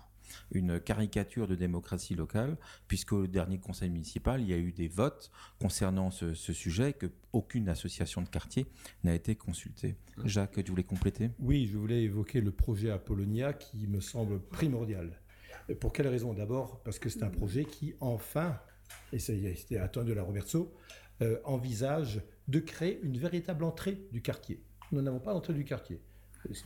une caricature de démocratie locale, puisque au dernier conseil municipal, il y a eu des votes concernant ce, sujet, que aucune association de quartier n'a été consultée. Jacques, tu voulais compléter? Oui, je voulais évoquer le projet Apollonia qui me semble primordial. Pour quelle raison? D'abord parce que c'est un projet qui, enfin, et c'était atteint de la Roberto, euh, envisage de créer une véritable entrée du quartier. Nous n'avons pas d'entrée du quartier.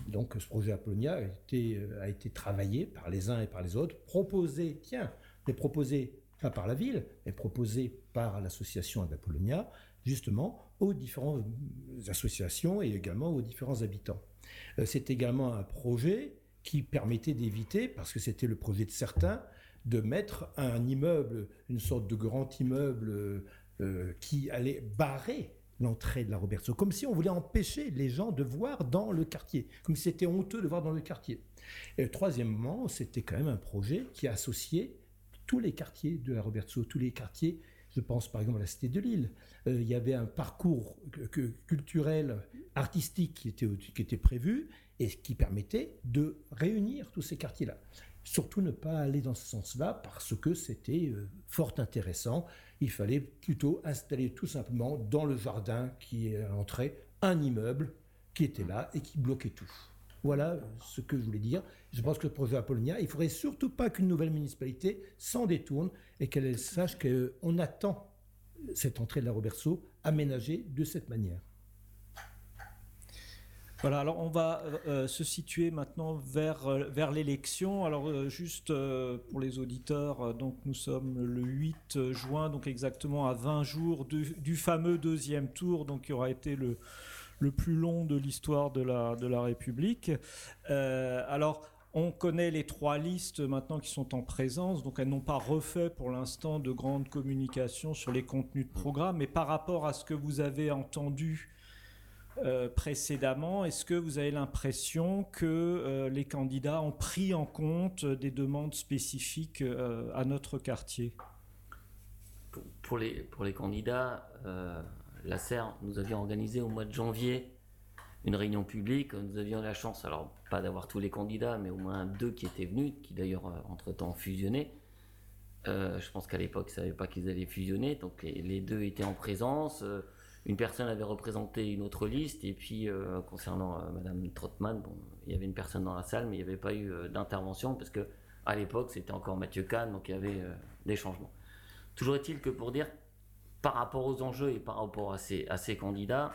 Donc ce projet Apollonia a été, euh, a été travaillé par les uns et par les autres, proposé, tiens, mais proposé pas par la ville, mais proposé par l'association Apollonia, justement aux différentes associations et également aux différents habitants. Euh, c'est également un projet qui permettait d'éviter, parce que c'était le projet de certains, de mettre un immeuble, une sorte de grand immeuble euh, qui allait barrer l'entrée de la Roberto, comme si on voulait empêcher les gens de voir dans le quartier, comme si c'était honteux de voir dans le quartier. Et troisièmement, c'était quand même un projet qui associait tous les quartiers de la Roberto, tous les quartiers, je pense par exemple à la Cité de Lille. Euh, il y avait un parcours culturel, artistique qui était, qui était prévu et qui permettait de réunir tous ces quartiers-là. Surtout ne pas aller dans ce sens-là parce que c'était euh, fort intéressant il fallait plutôt installer tout simplement dans le jardin qui est à l'entrée un immeuble qui était là et qui bloquait tout. Voilà ce que je voulais dire. Je pense que le projet Apollonia, il ne faudrait surtout pas qu'une nouvelle municipalité s'en détourne et qu'elle sache qu'on attend cette entrée de la Roberceau aménagée de cette manière. Voilà, alors on va euh, euh, se situer maintenant vers, euh, vers l'élection. Alors juste pour les auditeurs, donc nous sommes le 8 juin, donc exactement à 20 jours du, fameux deuxième tour, donc qui aura été le, le plus long de l'histoire de la, de la République. alors, on connaît les trois listes maintenant qui sont en présence, donc elles n'ont pas refait pour l'instant de grandes communications sur les contenus de programme, mais par rapport à ce que vous avez entendu euh, précédemment, est-ce que vous avez l'impression que euh, les candidats ont pris en compte des demandes spécifiques euh, à notre quartier? Pour, les, candidats, la SER, nous avions organisé au mois de janvier une réunion publique. Nous avions la chance, alors pas d'avoir tous les candidats, mais au moins deux qui étaient venus, qui d'ailleurs entre-temps ont fusionné. Je pense qu'à l'époque, ils ne savaient pas qu'ils allaient fusionner, donc les, deux étaient en présence. Euh, une personne avait représenté une autre liste, et puis concernant Madame Trottmann, bon, il y avait une personne dans la salle, mais il n'y avait pas eu d'intervention, parce que à l'époque, c'était encore Mathieu Kahn, donc il y avait des changements. Toujours est-il que pour dire, par rapport aux enjeux et par rapport à ces, candidats,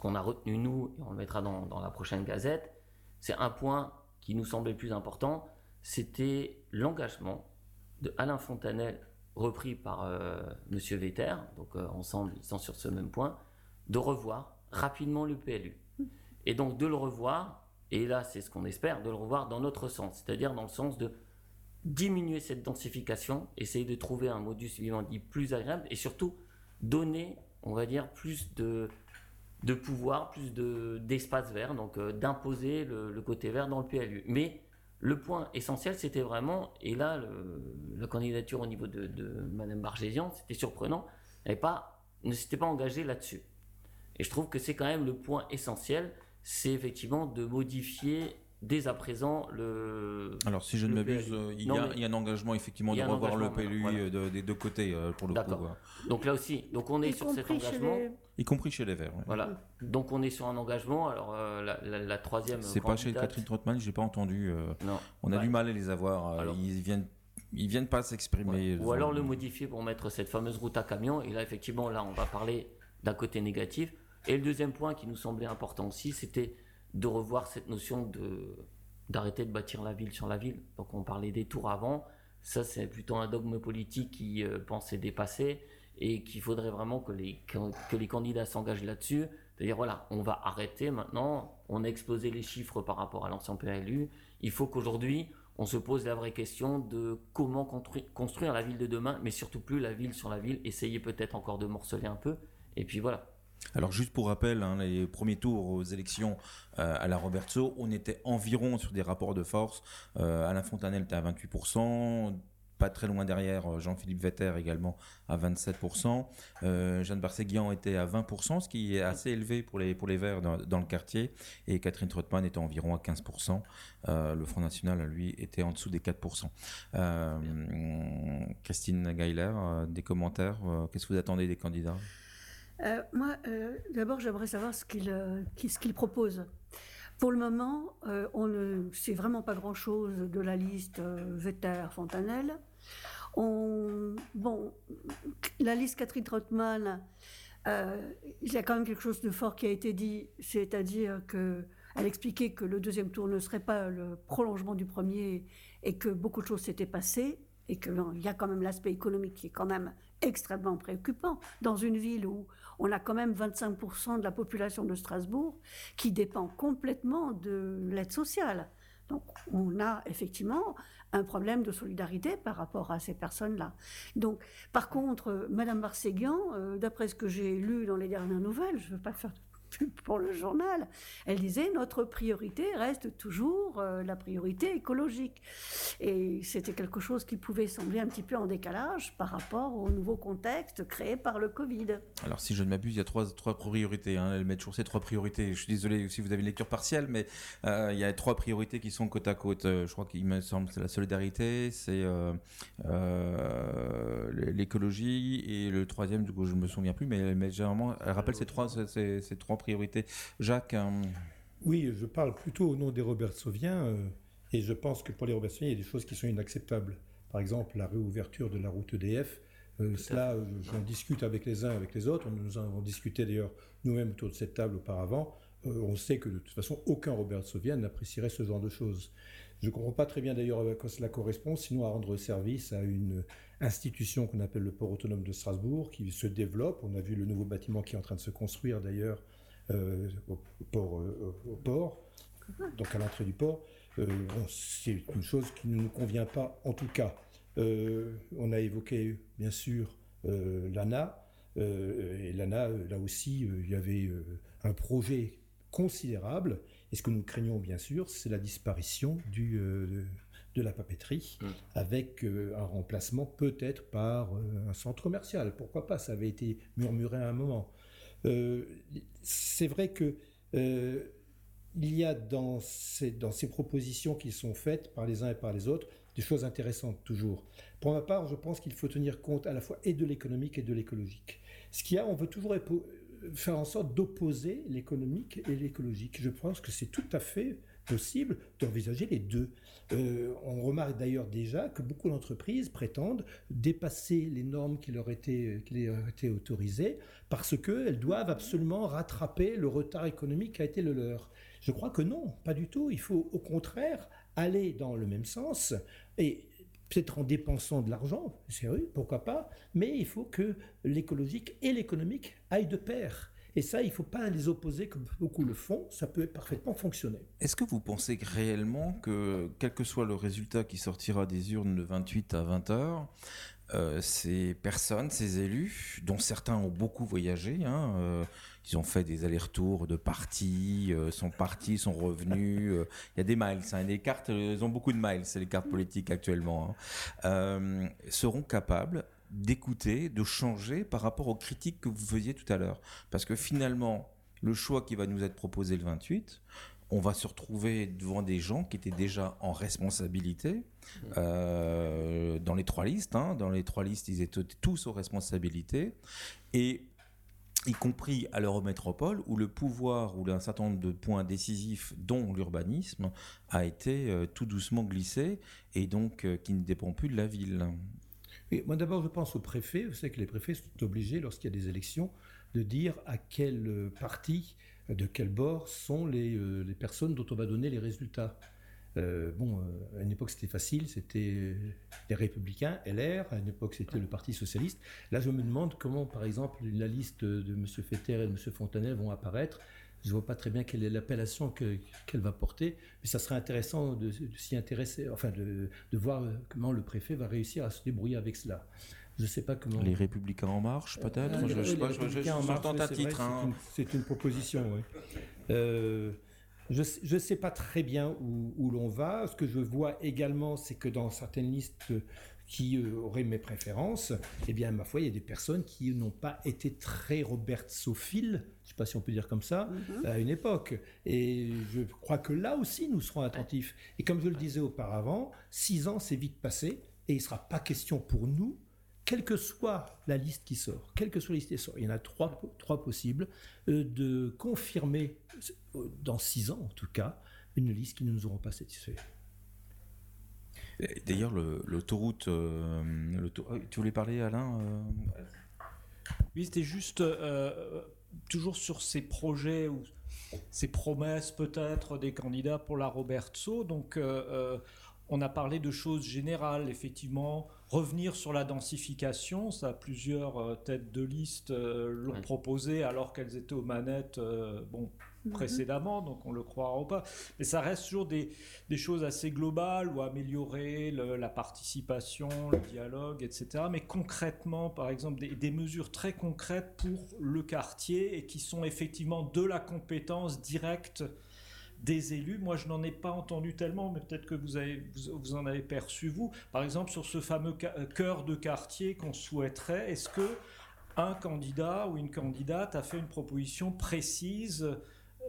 qu'on a retenu nous, et on le mettra dans, la prochaine gazette, c'est un point qui nous semblait plus important, c'était l'engagement de Alain Fontanel, repris par euh, Monsieur Vetter, donc euh, ensemble ils sont sur ce même point, de revoir rapidement le PLU. Et donc de le revoir, et là c'est ce qu'on espère, de le revoir dans notre sens, c'est-à-dire dans le sens de diminuer cette densification, essayer de trouver un modus vivendi plus agréable et surtout donner, on va dire, plus de, de pouvoir, plus d'espace vert, donc euh, d'imposer le, côté vert dans le PLU. Mais le point essentiel, c'était vraiment, et là, la candidature au niveau de, de Mme Bargésian, c'était surprenant, elle pas, ne s'était pas engagée là-dessus. Et je trouve que c'est quand même le point essentiel, c'est effectivement de modifier dès à présent le. Alors, si je ne m'abuse, euh, il, y a un engagement effectivement de revoir le PLU euh, des deux côtés euh, pour le coup. Donc là aussi, donc on est sur cet engagement. Y compris chez les Verts. Voilà. Donc on est sur un engagement. Alors la, troisième. C'est pas chez Catherine Trottmann, j'ai pas entendu. non. On a du mal à les avoir. ils viennent. Ils viennent pas s'exprimer. Ou alors le modifier pour mettre cette fameuse route à camion. Et là, effectivement, là, on va parler d'un côté négatif. Et le deuxième point qui nous semblait important aussi, c'était de revoir cette notion de d'arrêter de bâtir la ville sur la ville. Donc on parlait des tours avant, ça c'est plutôt un dogme politique qui euh, pensait dépasser et qu'il faudrait vraiment que les, que les candidats s'engagent là-dessus. C'est-à-dire voilà, on va arrêter maintenant, on a explosé les chiffres par rapport à l'ancien PLU, il faut qu'aujourd'hui on se pose la vraie question de comment construire la ville de demain, mais surtout plus la ville sur la ville, essayer peut-être encore de morceler un peu, et puis voilà. Alors juste pour rappel, hein, les premiers tours aux élections euh, à la Roberto, on était environ sur des rapports de force. Euh, Alain Fontanel était à 28%, pas très loin derrière, euh, Jean-Philippe Vetter également à 27%. Jeanne Barséguian était à 20%, ce qui est assez élevé pour les, pour les Verts dans, le quartier. Et Catherine Trottmann était environ à 15%. le Front National, lui, était en dessous des 4%. Christine Geiler, des commentaires Qu'est-ce que vous attendez des candidats? Euh, moi, euh, d'abord, j'aimerais savoir ce qu'il euh, qu'il propose. Pour le moment, on ne sait vraiment pas grand-chose de la liste Vetter-Fontanelle. Bon, la liste Catherine Trottmann, il y a quand même quelque chose de fort qui a été dit, c'est-à-dire qu'elle expliquait que le deuxième tour ne serait pas le prolongement du premier et que beaucoup de choses s'étaient passées et qu'il y a quand même l'aspect économique qui est quand même extrêmement préoccupant dans une ville où on a quand même 25% de la population de Strasbourg qui dépend complètement de l'aide sociale. Donc on a effectivement un problème de solidarité par rapport à ces personnes-là. Donc par contre, Madame Marséguian, euh, d'après ce que j'ai lu dans les dernières nouvelles, je ne veux pas faire pour le journal, elle disait notre priorité reste toujours euh, la priorité écologique. Et c'était quelque chose qui pouvait sembler un petit peu en décalage par rapport au nouveau contexte créé par le Covid. Alors si je ne m'abuse, il y a trois, trois priorités. Hein. Elle met toujours ces trois priorités. Je suis désolé si vous avez une lecture partielle, mais euh, il y a trois priorités qui sont côte à côte. Euh, je crois qu'il me semble c'est la solidarité, c'est l'écologie et le troisième, du coup je ne me souviens plus, mais met généralement, elle rappelle ces trois, ces, ces trois priorité. Jacques euh, Oui, je parle plutôt au nom des Robertsoviens, euh, et je pense que pour les Robertsoviens, il y a des choses qui sont inacceptables. Par exemple, la réouverture de la route EDF. Euh, cela, j'en discute avec les uns, avec les autres. Nous en avons discuté d'ailleurs nous-mêmes autour de cette table auparavant. on sait que de toute façon, aucun Robertsovien n'apprécierait ce genre de choses. Je ne comprends pas très bien d'ailleurs à quoi cela correspond, sinon à rendre service à une institution qu'on appelle le port autonome de Strasbourg, qui se développe. On a vu le nouveau bâtiment qui est en train de se construire d'ailleurs au, port, au, port, donc à l'entrée du port. c'est une chose qui ne nous convient pas en tout cas. on a évoqué bien sûr l'ANA. et l'ANA, là aussi, il y avait un projet considérable. Et ce que nous craignons bien sûr, c'est la disparition du, euh, de la papeterie, mm. avec euh, un remplacement peut-être par euh, un centre commercial. Pourquoi pas? Ça avait été murmuré à un moment. C'est vrai que il y a dans ces, dans ces propositions qui sont faites par les uns et par les autres des choses intéressantes toujours. Pour ma part, je pense qu'il faut tenir compte à la fois et de l'économique et de l'écologique. Ce qu'il y a, on veut toujours faire en sorte d'opposer l'économique et l'écologique. Je pense que c'est tout à fait possible d'envisager les deux. Euh, on remarque d'ailleurs déjà que beaucoup d'entreprises prétendent dépasser les normes qui leur étaient, qui leur étaient autorisées parce qu'elles doivent absolument rattraper le retard économique qui a été le leur. Je crois que non, pas du tout. Il faut au contraire aller dans le même sens et peut-être en dépensant de l'argent, vrai, pourquoi pas, mais il faut que l'écologique et l'économique aillent de pair. Et ça, il ne faut pas les opposer comme beaucoup le font, ça peut parfaitement fonctionner. Est-ce que vous pensez réellement que, quel que soit le résultat qui sortira des urnes de 28 à 20 heures, euh, ces personnes, ces élus, dont certains ont beaucoup voyagé, hein, euh, ils ont fait des allers-retours de partis, euh, sont partis, sont revenus. Il y a des miles, hein, des cartes, ils ont beaucoup de miles, c'est les cartes politiques actuellement, hein, seront capables d'écouter, de changer par rapport aux critiques que vous faisiez tout à l'heure. Parce que finalement, le choix qui va nous être proposé le 28, on va se retrouver devant des gens qui étaient déjà en responsabilité euh, dans les trois listes. Hein. Dans les trois listes, ils étaient tous aux responsabilités. Et y compris à l'Eurométropole, où le pouvoir, ou un certain nombre de points décisifs, dont l'urbanisme, a été euh, tout doucement glissé, et donc euh, qui ne dépend plus de la ville. Moi d'abord, je pense aux préfets. Vous savez que les préfets sont obligés, lorsqu'il y a des élections, de dire à quel parti de quel bord sont euh, les, personnes dont on va donner les résultats. Euh, bon, euh, à une époque c'était facile, c'était les Républicains, LR, à une époque c'était le Parti Socialiste. Là je me demande comment, par exemple, la liste de M. Fetter et de M. Fontanel vont apparaître. Je ne vois pas très bien quelle est l'appellation qu'elle va porter, mais ça serait intéressant de, s'y intéresser, enfin de, de, voir comment le préfet va réussir à se débrouiller avec cela. Je sais pas comment. Les Républicains en marche, peut-être Je ne sais pas, je, à titre. Hein. C'est une, proposition, oui. Euh, je ne sais pas très bien où, l'on va. Ce que je vois également, c'est que dans certaines listes qui euh, auraient mes préférences, eh bien, ma foi, il y a des personnes qui n'ont pas été très robertsophiles, je ne sais pas si on peut dire comme ça, mm-hmm. à une époque. Et je crois que là aussi, nous serons attentifs. Et comme je le disais auparavant, six ans, c'est vite passé, et il ne sera pas question pour nous quelle que soit la liste qui sort, quelle que soit la liste qui sort, il y en a trois, trois possibles, euh, de confirmer, euh, dans six ans en tout cas, une liste qui ne nous auront pas satisfait. D'ailleurs, l'autoroute, euh, tu voulais parler, Alain Oui, c'était juste toujours sur ces projets ou ces promesses peut-être des candidats pour la Roberto. Donc, on a parlé de choses générales, effectivement. Revenir sur la densification, ça plusieurs euh, têtes de liste euh, l'ont proposé alors qu'elles étaient aux manettes euh, bon. Précédemment, donc on le croira ou pas. Mais ça reste toujours des, choses assez globales ou améliorer la participation, le dialogue, etc. Mais concrètement, par exemple, des, des mesures très concrètes pour le quartier et qui sont effectivement de la compétence directe des élus. Moi, je n'en ai pas entendu tellement, mais peut-être que vous, avez, vous, en avez perçu, vous. Par exemple, sur ce fameux euh, cœur de quartier qu'on souhaiterait, est-ce que un candidat ou une candidate a fait une proposition précise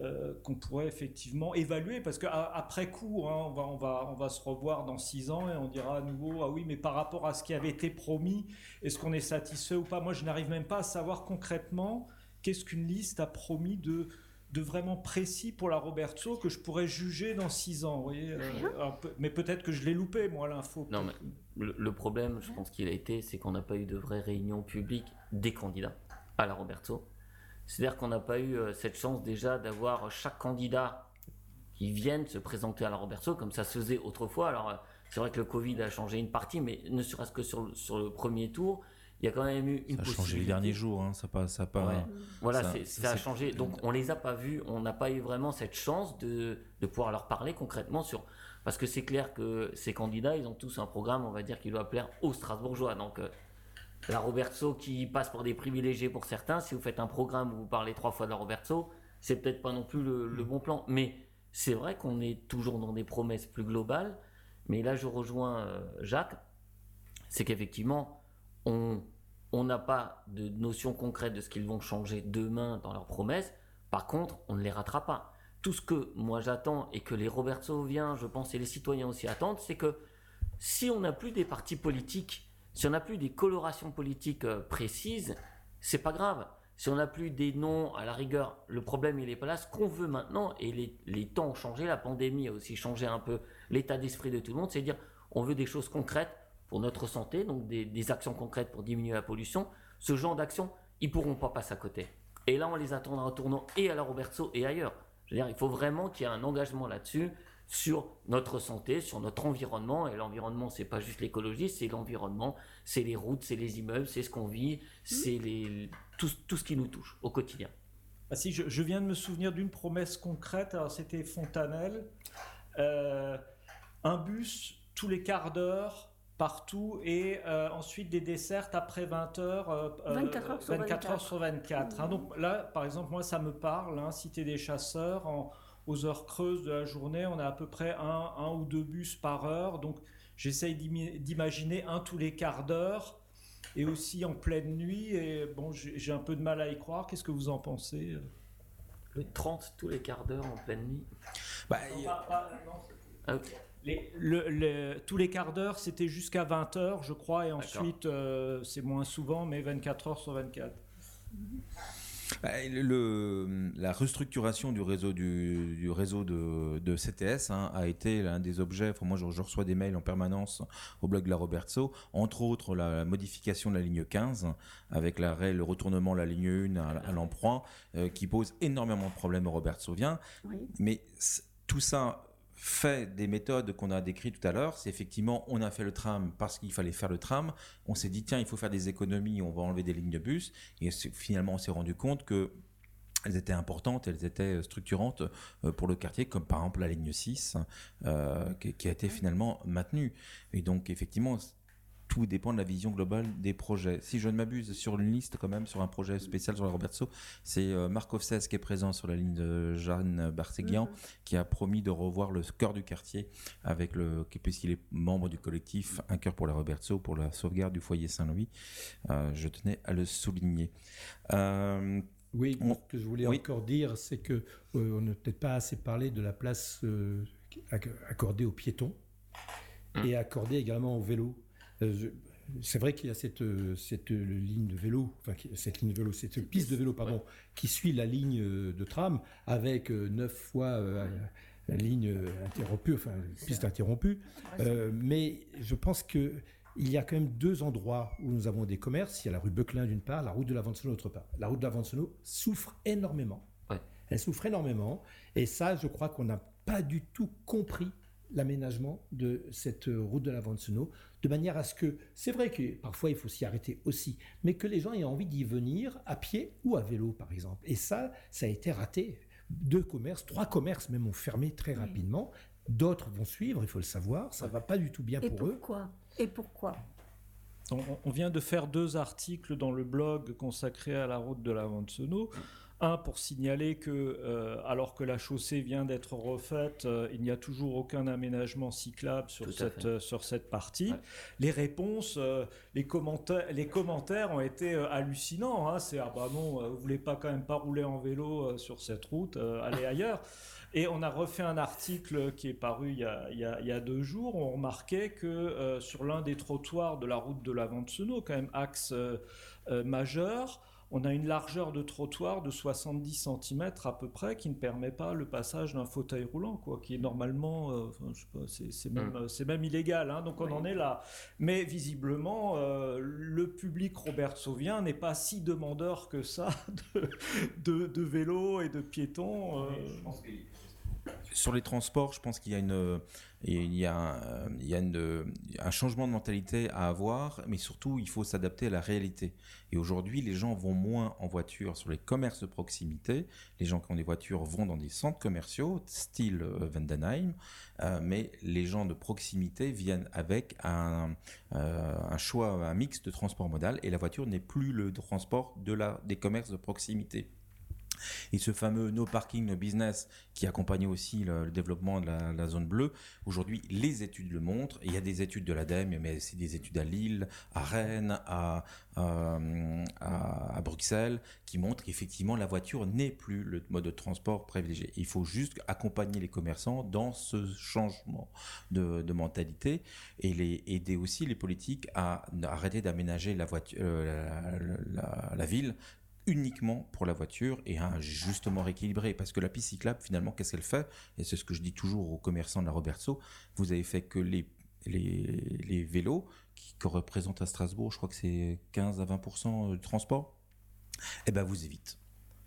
euh, qu'on pourrait effectivement évaluer parce qu'après coup, hein, on, va, on, va, on va se revoir dans six ans et on dira à nouveau ah oui, mais par rapport à ce qui avait été promis, est-ce qu'on est satisfait ou pas? Moi, je n'arrive même pas à savoir concrètement qu'est-ce qu'une liste a promis de de vraiment précis pour la Roberto que je pourrais juger dans six ans. Vous voyez, euh, mais peut-être que je l'ai loupé, moi, l'info. Non, mais le, problème, je pense qu'il a été, c'est qu'on n'a pas eu de vraie réunion publique des candidats à la Roberto. C'est-à-dire qu'on n'a pas eu euh, cette chance déjà d'avoir chaque candidat qui vienne se présenter à la Roberto, comme ça se faisait autrefois. Alors, euh, c'est vrai que le Covid a changé une partie, mais ne serait-ce que sur, sur le premier tour, il y a quand même eu une Ça a changé les derniers jours, hein, ça pas, ça pas. Voilà, ça, a changé. Donc on les a pas vus, on n'a pas eu vraiment cette chance de, de pouvoir leur parler concrètement sur. Parce que c'est clair que ces candidats, ils ont tous un programme, on va dire, qui doit plaire aux Strasbourgeois. Donc euh, la Roberto qui passe pour des privilégiés pour certains, si vous faites un programme où vous parlez trois fois de la Roberto, c'est peut-être pas non plus le, bon plan. Mais c'est vrai qu'on est toujours dans des promesses plus globales. Mais là, je rejoins euh, Jacques, c'est qu'effectivement, on n'a pas de notion concrète de ce qu'ils vont changer demain dans leurs promesses. Par contre, on ne les ratera pas. Tout ce que moi j'attends et que les Robertsoviens, je pense, et les citoyens aussi attendent, c'est que si on n'a plus des partis politiques, si on n'a plus des colorations politiques euh, précises, c'est pas grave. Si on n'a plus des noms, à la rigueur, le problème il est pas là. Ce qu'on veut maintenant, et les, temps ont changé, la pandémie a aussi changé un peu l'état d'esprit de tout le monde, c'est dire on veut des choses concrètes, pour notre santé, donc des, actions concrètes pour diminuer la pollution, ce genre d'actions, ils pourront pas passer à côté. Et là, on les attendra en tournant et à la Roberto et ailleurs. Je veux dire, il faut vraiment qu'il y ait un engagement là-dessus sur notre santé, sur notre environnement. Et l'environnement, c'est pas juste l'écologie, c'est l'environnement, c'est les routes, c'est les immeubles, c'est ce qu'on vit, c'est les, tout, tout, ce qui nous touche au quotidien. Ah si, je, viens de me souvenir d'une promesse concrète. Alors, c'était Fontanelle. Euh, un bus tous les quarts d'heure partout et euh, ensuite des desserts après 20 heures, 24 heures sur 24. sur 24. Hein. donc là, par exemple, moi, ça me parle, hein, Cité des chasseurs, en, aux heures creuses de la journée, on a à peu près un, un ou deux bus par heure. Donc j'essaye d'imaginer un tous les quarts d'heure et aussi en pleine nuit. Et bon, j'ai un peu de mal à y croire. Qu'est-ce que vous en pensez Le 30 tous les quarts d'heure en pleine nuit bah, le, tous les quarts d'heure, c'était jusqu'à 20 heures, je crois, et ensuite, euh, c'est moins souvent, mais 24 heures sur 24. Bah, le, la restructuration du réseau, du, réseau de, CTS hein, a été l'un des objets. moi, je, reçois des mails en permanence au blog de la Robertso, entre autres la, modification de la ligne 15 avec l'arrêt, le retournement de la ligne 1 à, l'emprunt, euh, qui pose énormément de problèmes au Robertsovien. Oui. Mais tout ça fait des méthodes qu'on a décrites tout à l'heure, c'est effectivement on a fait le tram parce qu'il fallait faire le tram, on s'est dit tiens il faut faire des économies, on va enlever des lignes de bus, et finalement on s'est rendu compte que elles étaient importantes, elles étaient structurantes euh, pour le quartier, comme par exemple la ligne 6, euh, qui, a été finalement maintenue. Et donc effectivement, tout dépend de la vision globale des projets. Si je ne m'abuse, sur une liste quand même, sur un projet spécial sur la Roberto, c'est euh, Marc Offsès qui est présent sur la ligne de Jeanne Barseguian, mhm. qui a promis de revoir le cœur du quartier, avec le, puisqu'il est membre du collectif Un cœur pour la Roberto, pour la sauvegarde du foyer Saint-Louis. Euh, je tenais à le souligner. Euh, oui, ce que je voulais encore dire, c'est que on n'a peut-être pas assez parlé de la place accordée aux piétons hum. et accordée également aux vélos. Euh, c'est vrai qu'il y a cette, cette ligne de vélo, enfin cette ligne de vélo, cette piste de vélo, pardon, qui suit la ligne de tram avec euh, neuf fois euh, la ligne interrompue, enfin piste interrompue. mais je pense que il y a quand même deux endroits où nous avons des commerces. Il y a la rue Beuclin d'une part, la route de la Vansenot d'autre part. La route de la Vansenot souffre énormément. Elle souffre énormément. Et ça, je crois qu'on n'a pas du tout compris l'aménagement de cette route de la Vansenot de manière à ce que, c'est vrai que parfois il faut s'y arrêter aussi, mais que les gens aient envie d'y venir à pied ou à vélo, par exemple. Et ça, ça a été raté. Deux commerces, trois commerces même ont fermé très rapidement. D'autres vont suivre, il faut le savoir. Ça ne va pas du tout bien Et pour pourquoi? Eux. Et pourquoi? On, vient de faire deux articles dans le blog consacré à la route de la Vansenot. Un, pour signaler que, euh, alors que la chaussée vient d'être refaite, euh, il n'y a toujours aucun aménagement cyclable sur, cette, euh, sur cette partie. Les réponses, les, commentaires, les commentaires ont été hallucinants. Hein. C'est ah bah non, vous voulez pas quand même pas rouler en vélo sur cette route, allez ailleurs. Et on a refait un article qui est paru il y a, il y a, deux jours. On remarquait que sur l'un des trottoirs de la route de la Vente-Seno, quand même axe majeur, on a une largeur de trottoir de 70 cm à peu près qui ne permet pas le passage d'un fauteuil roulant, quoi, qui est normalement, euh, c'est même, mm. même, illégal. Hein, donc on en est là. Mais visiblement, euh, le public Robert Sauvien n'est pas si demandeur que ça de, de, vélos et de piétons. Euh. Je sur les transports, je pense qu'il y a une, il y a, un changement de mentalité à avoir, mais surtout, il faut s'adapter à la réalité. Et aujourd'hui, les gens vont moins en voiture sur les commerces de proximité. Les gens qui ont des voitures vont dans des centres commerciaux, style euh, Vandenheim, euh, mais les gens de proximité viennent avec un, euh, un choix, un mix de transport modal, et la voiture n'est plus le transport des commerces de proximité. Et ce fameux no parking, no business qui accompagnait aussi le, développement de la, zone bleue, aujourd'hui, les études le montrent. Il y a des études de l'ADEME, mais c'est des études à Lille, à Rennes, à, à, Bruxelles, qui montrent qu'effectivement, la voiture n'est plus le mode de transport privilégié. Il faut juste accompagner les commerçants dans ce changement de, mentalité et les, aider aussi les politiques à arrêter d'aménager la, voiture, euh, la ville uniquement pour la voiture et un justement rééquilibré. Parce que la piste cyclable, finalement, qu'est-ce qu'elle fait? Et c'est ce que je dis toujours aux commerçants de la Roberto, vous avez fait que les, vélos, qui, représentent à Strasbourg, je crois que c'est 15 à 20% de transport, eh ben vous évitez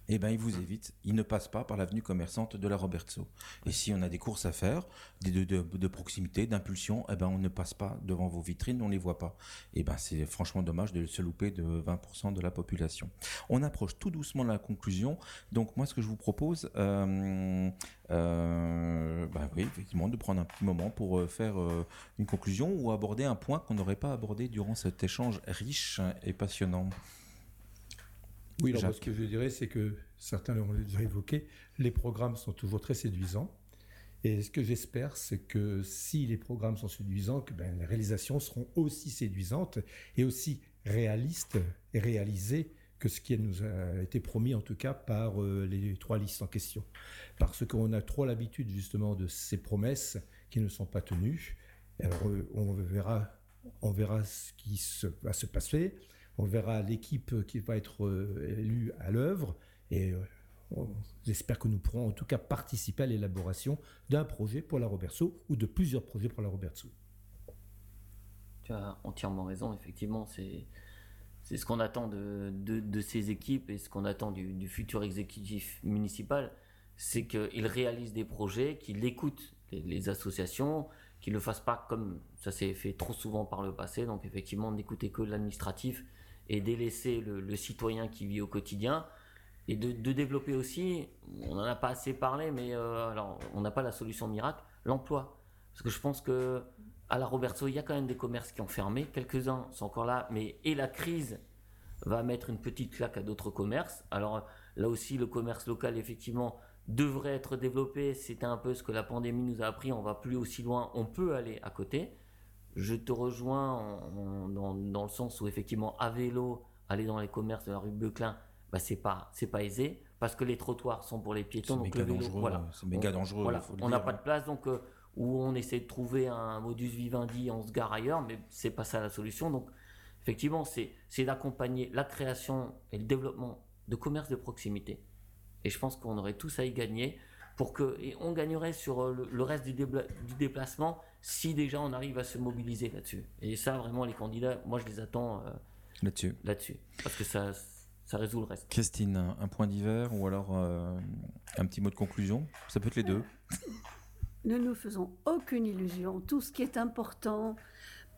eh ben, il vous évite. Il ne passe pas par l'avenue commerçante de la Robertso. Et si on a des courses à faire, de, de, proximité, d'impulsion, eh ben, on ne passe pas devant vos vitrines, on ne les voit pas. Eh ben, c'est franchement dommage de se louper de 20% de la population. On approche tout doucement de la conclusion. Donc, moi, ce que je vous propose, euh, euh, ben oui, effectivement, de prendre un petit moment pour euh, faire une conclusion ou aborder un point qu'on n'aurait pas abordé durant cet échange riche et passionnant. Oui, alors ce que je dirais, c'est que certains l'ont déjà évoqué, les programmes sont toujours très séduisants. Et ce que j'espère, c'est que si les programmes sont séduisants, que ben, les réalisations seront aussi séduisantes et aussi réalistes et réalisées que ce qui nous a été promis, en tout cas, par euh, les trois listes en question. Parce qu'on a trop l'habitude, justement, de ces promesses qui ne sont pas tenues. Alors, euh, on verra, on verra ce qui va se passer. On verra l'équipe qui va être euh, élue à l'œuvre et euh, j'espère que nous pourrons en tout cas participer à l'élaboration d'un projet pour la Robertso ou de plusieurs projets pour la Robertso. Tu as entièrement raison, effectivement, c'est c'est ce qu'on attend de, de, ces équipes et ce qu'on attend du, futur exécutif municipal, c'est qu'il réalise des projets, qu'il écoute les, associations, qu'il ne le fasse pas comme ça s'est fait trop souvent par le passé, donc effectivement n'écouter que l'administratif et délaisser le, citoyen qui vit au quotidien et de, développer aussi, on n'en a pas assez parlé, mais euh, alors on n'a pas la solution miracle, l'emploi. Parce que je pense que à la Roberto, il y a quand même des commerces qui ont fermé, quelques-uns sont encore là, mais et la crise va mettre une petite claque à d'autres commerces. Alors là aussi, le commerce local, effectivement, devrait être développé. C'était un peu ce que la pandémie nous a appris. On va plus aussi loin, on peut aller à côté. Je te rejoins dans, le sens où effectivement à vélo, aller dans les commerces de la rue Beuclin, bah c'est pas c'est pas aisé parce que les trottoirs sont pour les piétons. Dangereux. Voilà. C'est méga dangereux. on n'a pas de place donc euh, où on essaie de trouver un modus vivendi, on se gare ailleurs, mais c'est pas ça la solution. Donc effectivement, c'est c'est d'accompagner la création et le développement de commerces de proximité. Et je pense qu'on aurait tous à y gagner pour que et on gagnerait sur euh, le, reste du, du déplacement si déjà on arrive à se mobiliser là-dessus. Et ça, vraiment, les candidats, moi, je les attends euh, là-dessus. Là-dessus, parce que ça, ça résout le reste. Christine, un point d'hiver ou alors euh, un petit mot de conclusion? Ça peut être les deux. Ne nous faisons aucune illusion. Tout ce qui est important,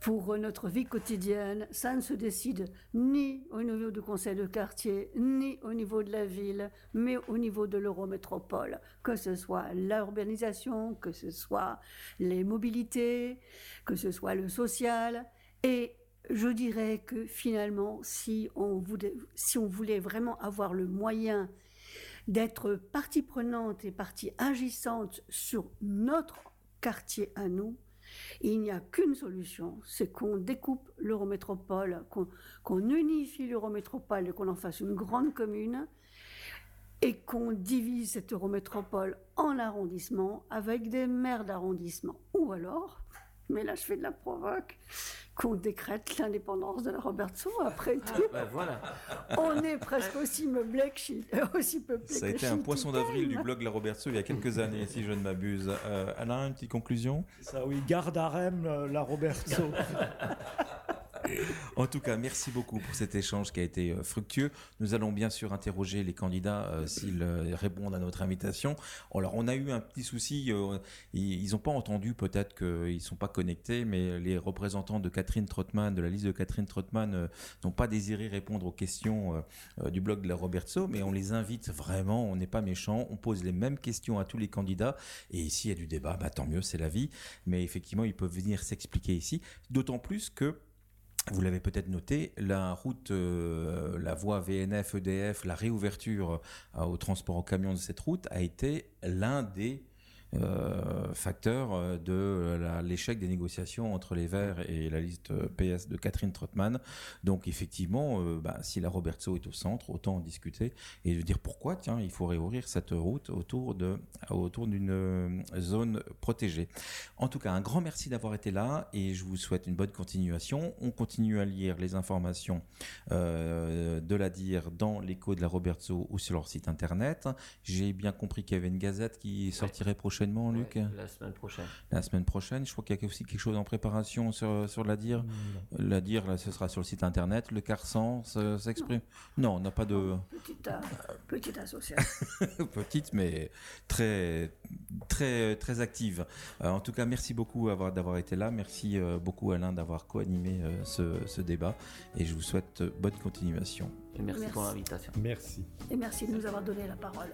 pour notre vie quotidienne, ça ne se décide ni au niveau du conseil de quartier, ni au niveau de la ville, mais au niveau de l'eurométropole, que ce soit l'urbanisation, que ce soit les mobilités, que ce soit le social. Et je dirais que finalement, si on voulait, si on voulait vraiment avoir le moyen d'être partie prenante et partie agissante sur notre quartier à nous, il n'y a qu'une solution, c'est qu'on découpe l'Eurométropole, qu'on unifie l'Eurométropole et qu'on en fasse une grande commune et qu'on divise cette Eurométropole en arrondissements avec des maires d'arrondissement. Ou alors, mais là je fais de la provoque, qu'on décrète l'indépendance de la Robertson après ah, tout. Bah, voilà. On est presque aussi meublé que aussi peuplé Ça a été un poisson d'avril du blog La Robertson il y a quelques années, si je ne m'abuse. Euh, Alain, une petite conclusion? Ça oui, garde à Rem, euh, La Robertson. En tout cas, merci beaucoup pour cet échange qui a été euh, fructueux. Nous allons bien sûr interroger les candidats euh, s'ils euh, répondent à notre invitation. Alors, on a eu un petit souci. ils n'ont pas entendu, peut-être qu'ils ne sont pas connectés, mais les représentants de Catherine Trottmann, de la liste de Catherine Trottmann, n'ont pas désiré répondre aux questions du blog de la Roberto. Mais on les invite vraiment. On n'est pas méchants. On pose les mêmes questions à tous les candidats. Et s'il y a du débat, bah, tant mieux, c'est la vie. Mais effectivement, ils peuvent venir s'expliquer ici. D'autant plus que vous l'avez peut-être noté, la route, euh, la voie VNF, EDF, la réouverture euh, au transport en camion de cette route a été l'un des euh, facteur euh, de l'échec des négociations entre les Verts et la liste PS de Catherine Trottmann. Donc effectivement, euh, bah, si la Robertso est au centre, autant en discuter et de dire pourquoi, tiens, il faut réouvrir cette route autour de autour d'une zone protégée. En tout cas, un grand merci d'avoir été là et je vous souhaite une bonne continuation. On continue à lire les informations de la dire dans l'écho de la Robertso ou sur leur site internet. J'ai bien compris qu'il y avait une gazette qui sortirait prochainement Luc La semaine prochaine. La semaine prochaine. Je crois qu'il y a aussi quelque chose en préparation sur, sur la dire. La dire, là, ce sera sur le site internet. Le Carsan s'exprime. Non. on n'a pas de. Petite, euh, petite association. petite, mais très, très, très active. Euh, en tout cas, merci beaucoup d'avoir été là. Merci euh, beaucoup, Alain, d'avoir co-animé ce, ce débat. Et je vous souhaite bonne continuation. Et merci. pour l'invitation. Merci. Et merci de nous avoir donné la parole.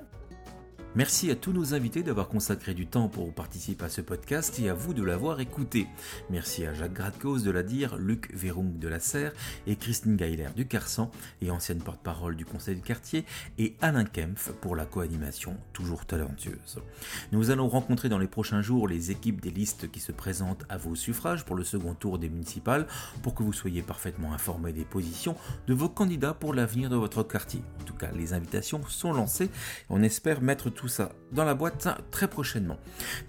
Merci à tous nos invités d'avoir consacré du temps pour participer à ce podcast et à vous de l'avoir écouté. Merci à Jacques Gradkos de la dire, Luc Verung de la Serre et Christine Geiler du Carsan et ancienne porte-parole du conseil de quartier et Alain Kempf pour la co-animation toujours talentueuse. Nous allons rencontrer dans les prochains jours les équipes des listes qui se présentent à vos suffrages pour le second tour des municipales pour que vous soyez parfaitement informés des positions de vos candidats pour l'avenir de votre quartier. En tout cas, les invitations sont lancées. On espère mettre tout ça dans la boîte très prochainement.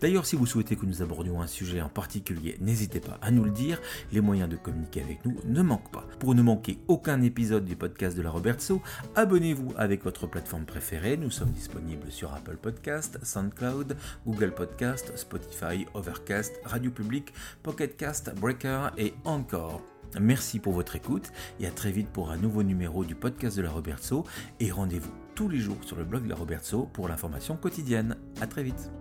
D'ailleurs, si vous souhaitez que nous abordions un sujet en particulier, n'hésitez pas à nous le dire. Les moyens de communiquer avec nous ne manquent pas. Pour ne manquer aucun épisode du podcast de la Robertso, abonnez-vous avec votre plateforme préférée. Nous sommes disponibles sur Apple Podcast, SoundCloud, Google Podcast, Spotify, Overcast, Radio Public, Pocketcast, Breaker et encore. Merci pour votre écoute et à très vite pour un nouveau numéro du podcast de la Robertso et rendez-vous tous les jours sur le blog de la Robertso pour l'information quotidienne. À très vite.